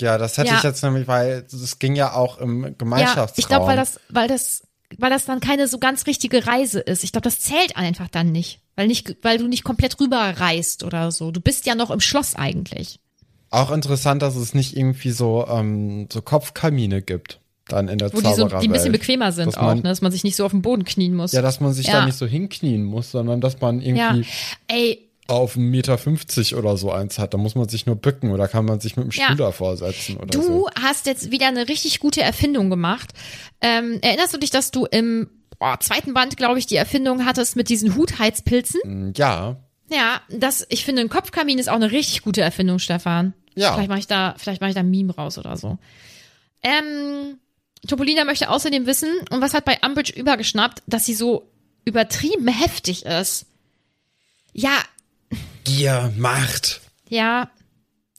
Ja, das hätte Ja. ich jetzt nämlich, weil es ging ja auch im Ja, Gemeinschaftsraum. ich glaube, weil das, weil das, weil das dann keine so ganz richtige Reise ist. Ich glaube, das zählt einfach dann nicht, weil nicht, weil du nicht komplett rüber reist oder so. Du bist ja noch im Schloss eigentlich. Auch interessant, dass es nicht irgendwie so, ähm, so Kopfkamine gibt. Dann in der Wo die so, Zaubererwelt. die ein bisschen bequemer sind Dass auch, man- ne? dass man sich nicht so auf den Boden knien muss. Ja, dass man sich Ja. da nicht so hinknien muss, sondern dass man ja. irgendwie Ey, auf 1,50 Meter oder so eins hat. Da muss man sich nur bücken oder kann man sich mit dem Ja. Stuhl davor setzen oder du so. hast jetzt wieder eine richtig gute Erfindung gemacht. Ähm, erinnerst du dich, dass du im boah, zweiten Band, glaube ich, die Erfindung hattest mit diesen Hutheizpilzen? Ja, Ja, das, ich finde, ein Kopfkamin ist auch eine richtig gute Erfindung, Stefan. Ja. Vielleicht mache ich da, vielleicht mache ich da ein Meme raus oder so. Ähm, Topolina möchte außerdem wissen, und was hat bei Umbridge übergeschnappt, dass sie so übertrieben heftig ist. Ja, Gier, Macht. ja,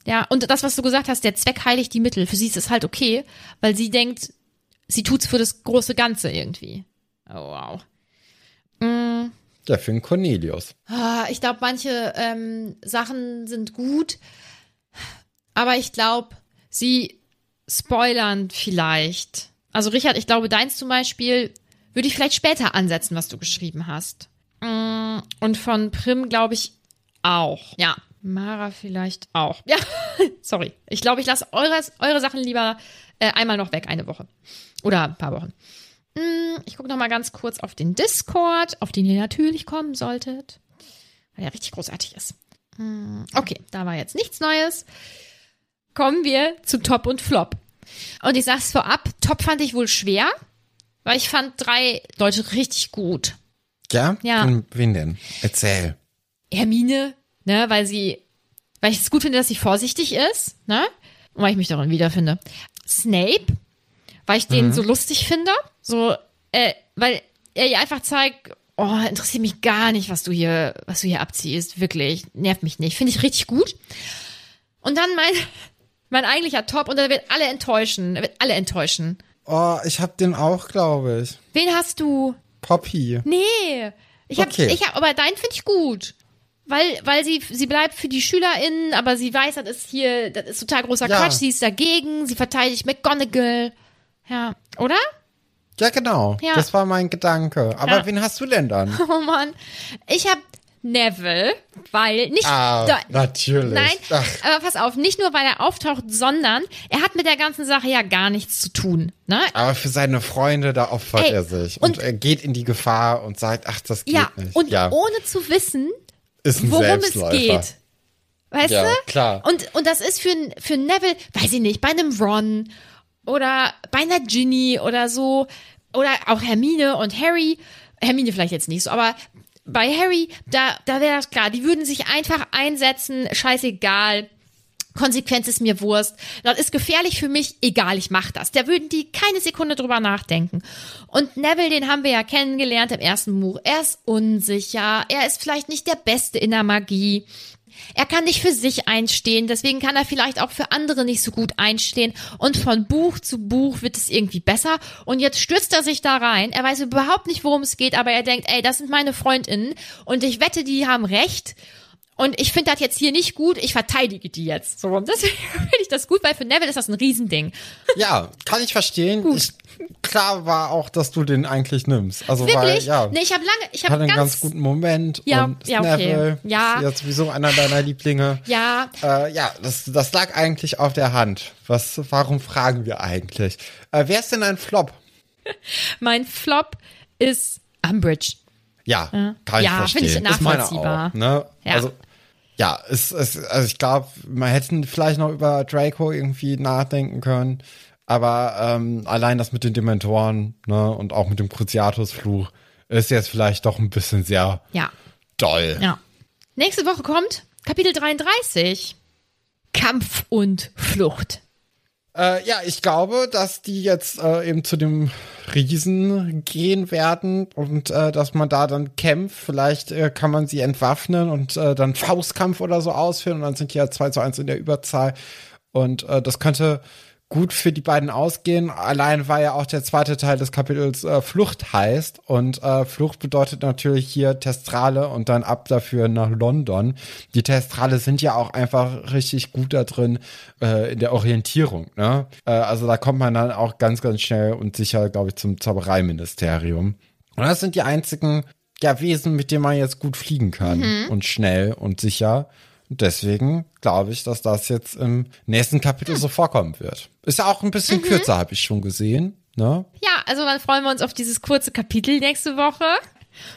ja. Und das, was du gesagt hast, der Zweck heiligt die Mittel. Für sie ist es halt okay, weil sie denkt, sie tut's für das große Ganze irgendwie. Oh, wow. Ja, für den Cornelius. Ah, Ich glaube, manche ähm, Sachen sind gut, aber ich glaube, sie spoilern vielleicht. Also Richard, ich glaube, deins zum Beispiel würde ich vielleicht später ansetzen, was du geschrieben hast. Mm, Und von Prim glaube ich auch. Ja, Mara vielleicht auch. Ja, [LAUGHS] sorry. Ich glaube, ich lasse eure, eure Sachen lieber äh, einmal noch weg, eine Woche. Oder ein paar Wochen. Mm, Ich gucke noch mal ganz kurz auf den Discord, auf den ihr natürlich kommen solltet, weil er richtig großartig ist. Mm, Okay, da war jetzt nichts Neues. Kommen wir zu Top und Flop. Und ich sag's vorab, Top fand ich wohl schwer, weil ich fand drei Leute richtig gut. Ja? Ja. Wen denn? Erzähl. Hermine, ne, weil sie, weil ich es gut finde, dass sie vorsichtig ist, ne? Und weil ich mich darin wiederfinde. Snape, weil ich den so lustig finde, so, äh, weil er ihr einfach zeigt, oh, interessiert mich gar nicht, was du hier, was du hier abziehst, wirklich, nervt mich nicht, finde ich richtig gut. Und dann mein, [LAUGHS] mein eigentlicher Top, und er wird alle enttäuschen, er wird alle enttäuschen. Oh, ich hab den auch, glaube ich. Wen hast du? Poppy. Nee, ich hab, Okay. ich hab, aber deinen finde ich gut. Weil, weil sie, sie bleibt für die SchülerInnen, aber sie weiß, das ist hier, das ist total großer Ja. Quatsch, sie ist dagegen, sie verteidigt McGonagall. Ja, oder? Ja, genau. Ja. Das war mein Gedanke. Aber Ja. wen hast du denn dann? [LAUGHS] Oh Mann. Ich hab Neville, weil nicht. Ah, da, natürlich. Nein, Ach. aber pass auf, nicht nur weil er auftaucht, sondern er hat mit der ganzen Sache ja gar nichts zu tun. Ne? Aber für seine Freunde, da opfert Ey, er sich. Und, und- er geht in die Gefahr und sagt, ach, das geht Ja, nicht. und ja, ohne zu wissen, ist ein worum es Selbstläufer. geht. Weißt Ja, du? klar. Und, und das ist für, für Neville, weiß ich nicht, bei einem Ron oder bei einer Ginny oder so. Oder auch Hermine und Harry. Hermine vielleicht jetzt nicht so, aber bei Harry, da, da wäre das klar. Die würden sich einfach einsetzen, scheißegal. Konsequenz ist mir Wurst. Das ist gefährlich für mich, egal, ich mach das. Da würden die keine Sekunde drüber nachdenken. Und Neville, den haben wir ja kennengelernt im ersten Buch. Er ist unsicher, er ist vielleicht nicht der Beste in der Magie. Er kann nicht für sich einstehen, deswegen kann er vielleicht auch für andere nicht so gut einstehen. Und von Buch zu Buch wird es irgendwie besser. Und jetzt stürzt er sich da rein. Er weiß überhaupt nicht, worum es geht, aber er denkt, ey, das sind meine Freundinnen. Und ich wette, die haben recht. Und ich finde das jetzt hier nicht gut, ich verteidige die jetzt. So, und deswegen [LAUGHS] finde ich das gut, weil für Neville ist das ein Riesending. Ja, kann ich verstehen. Ich, klar war auch, dass du den eigentlich nimmst. Also Wirklich? weil, ja, Nee, ich habe lange, ich habe einen ganz, ganz, guten Moment. Ja, und ja, okay. Neville Ja. ist ja sowieso einer deiner Lieblinge. ja, Äh, ja, das, das lag eigentlich auf der Hand. Was, warum fragen wir eigentlich? Äh, wer ist denn ein Flop? [LAUGHS] mein Flop ist Umbridge. Ja, kann ich Ja, verstehen. finde ich Ist meine nachvollziehbar. Auch, ne? Ja. Also, ja, es, es, also ich glaube, man hätte vielleicht noch über Draco irgendwie nachdenken können. Aber ähm, allein das mit den Dementoren ne, und auch mit dem Cruciatus-Fluch ist jetzt vielleicht doch ein bisschen sehr Ja, doll. ja. Nächste Woche kommt Kapitel 33. Kampf und Flucht. Äh, ja, ich glaube, dass die jetzt äh, eben zu dem Riesen gehen werden und äh, dass man da dann kämpft. Vielleicht äh, kann man sie entwaffnen und äh, dann Faustkampf oder so ausführen und dann sind die ja 2 zu 1 in der Überzahl. Und äh, das könnte gut für die beiden ausgehen. Allein weil ja auch der zweite Teil des Kapitels äh, Flucht heißt. Und äh, Flucht bedeutet natürlich hier Testrale und dann ab dafür nach London. Die Testrale sind ja auch einfach richtig gut da drin äh, in der Orientierung. Ne? Äh, also da kommt man dann auch ganz, ganz schnell und sicher, glaube ich, zum Zaubereiministerium. Und das sind die einzigen ja, Wesen, mit denen man jetzt gut fliegen kann und schnell und sicher. Deswegen glaube ich, dass das jetzt im nächsten Kapitel so vorkommen wird. Ist ja auch ein bisschen kürzer, habe ich schon gesehen. Ne? Ja, also dann freuen wir uns auf dieses kurze Kapitel nächste Woche.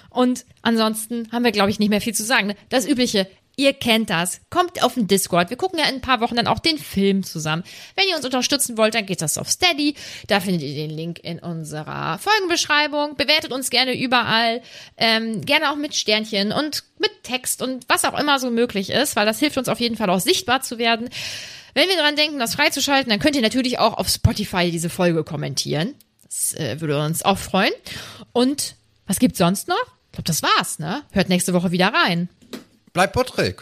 Und ansonsten haben wir, glaube ich, nicht mehr viel zu sagen. ne? Das Übliche, ihr kennt das. Kommt auf den Discord. Wir gucken ja in ein paar Wochen dann auch den Film zusammen. Wenn ihr uns unterstützen wollt, dann geht das auf Steady. Da findet ihr den Link in unserer Folgenbeschreibung. Bewertet uns gerne überall. Ähm, gerne auch mit Sternchen und mit Text und was auch immer so möglich ist, weil das hilft uns auf jeden Fall auch sichtbar zu werden. Wenn wir daran denken, das freizuschalten, dann könnt ihr natürlich auch auf Spotify diese Folge kommentieren. Das äh, würde uns auch freuen. Und was gibt's sonst noch? Ich glaube, das war's, ne? Hört nächste Woche wieder rein. Bleib Patrick.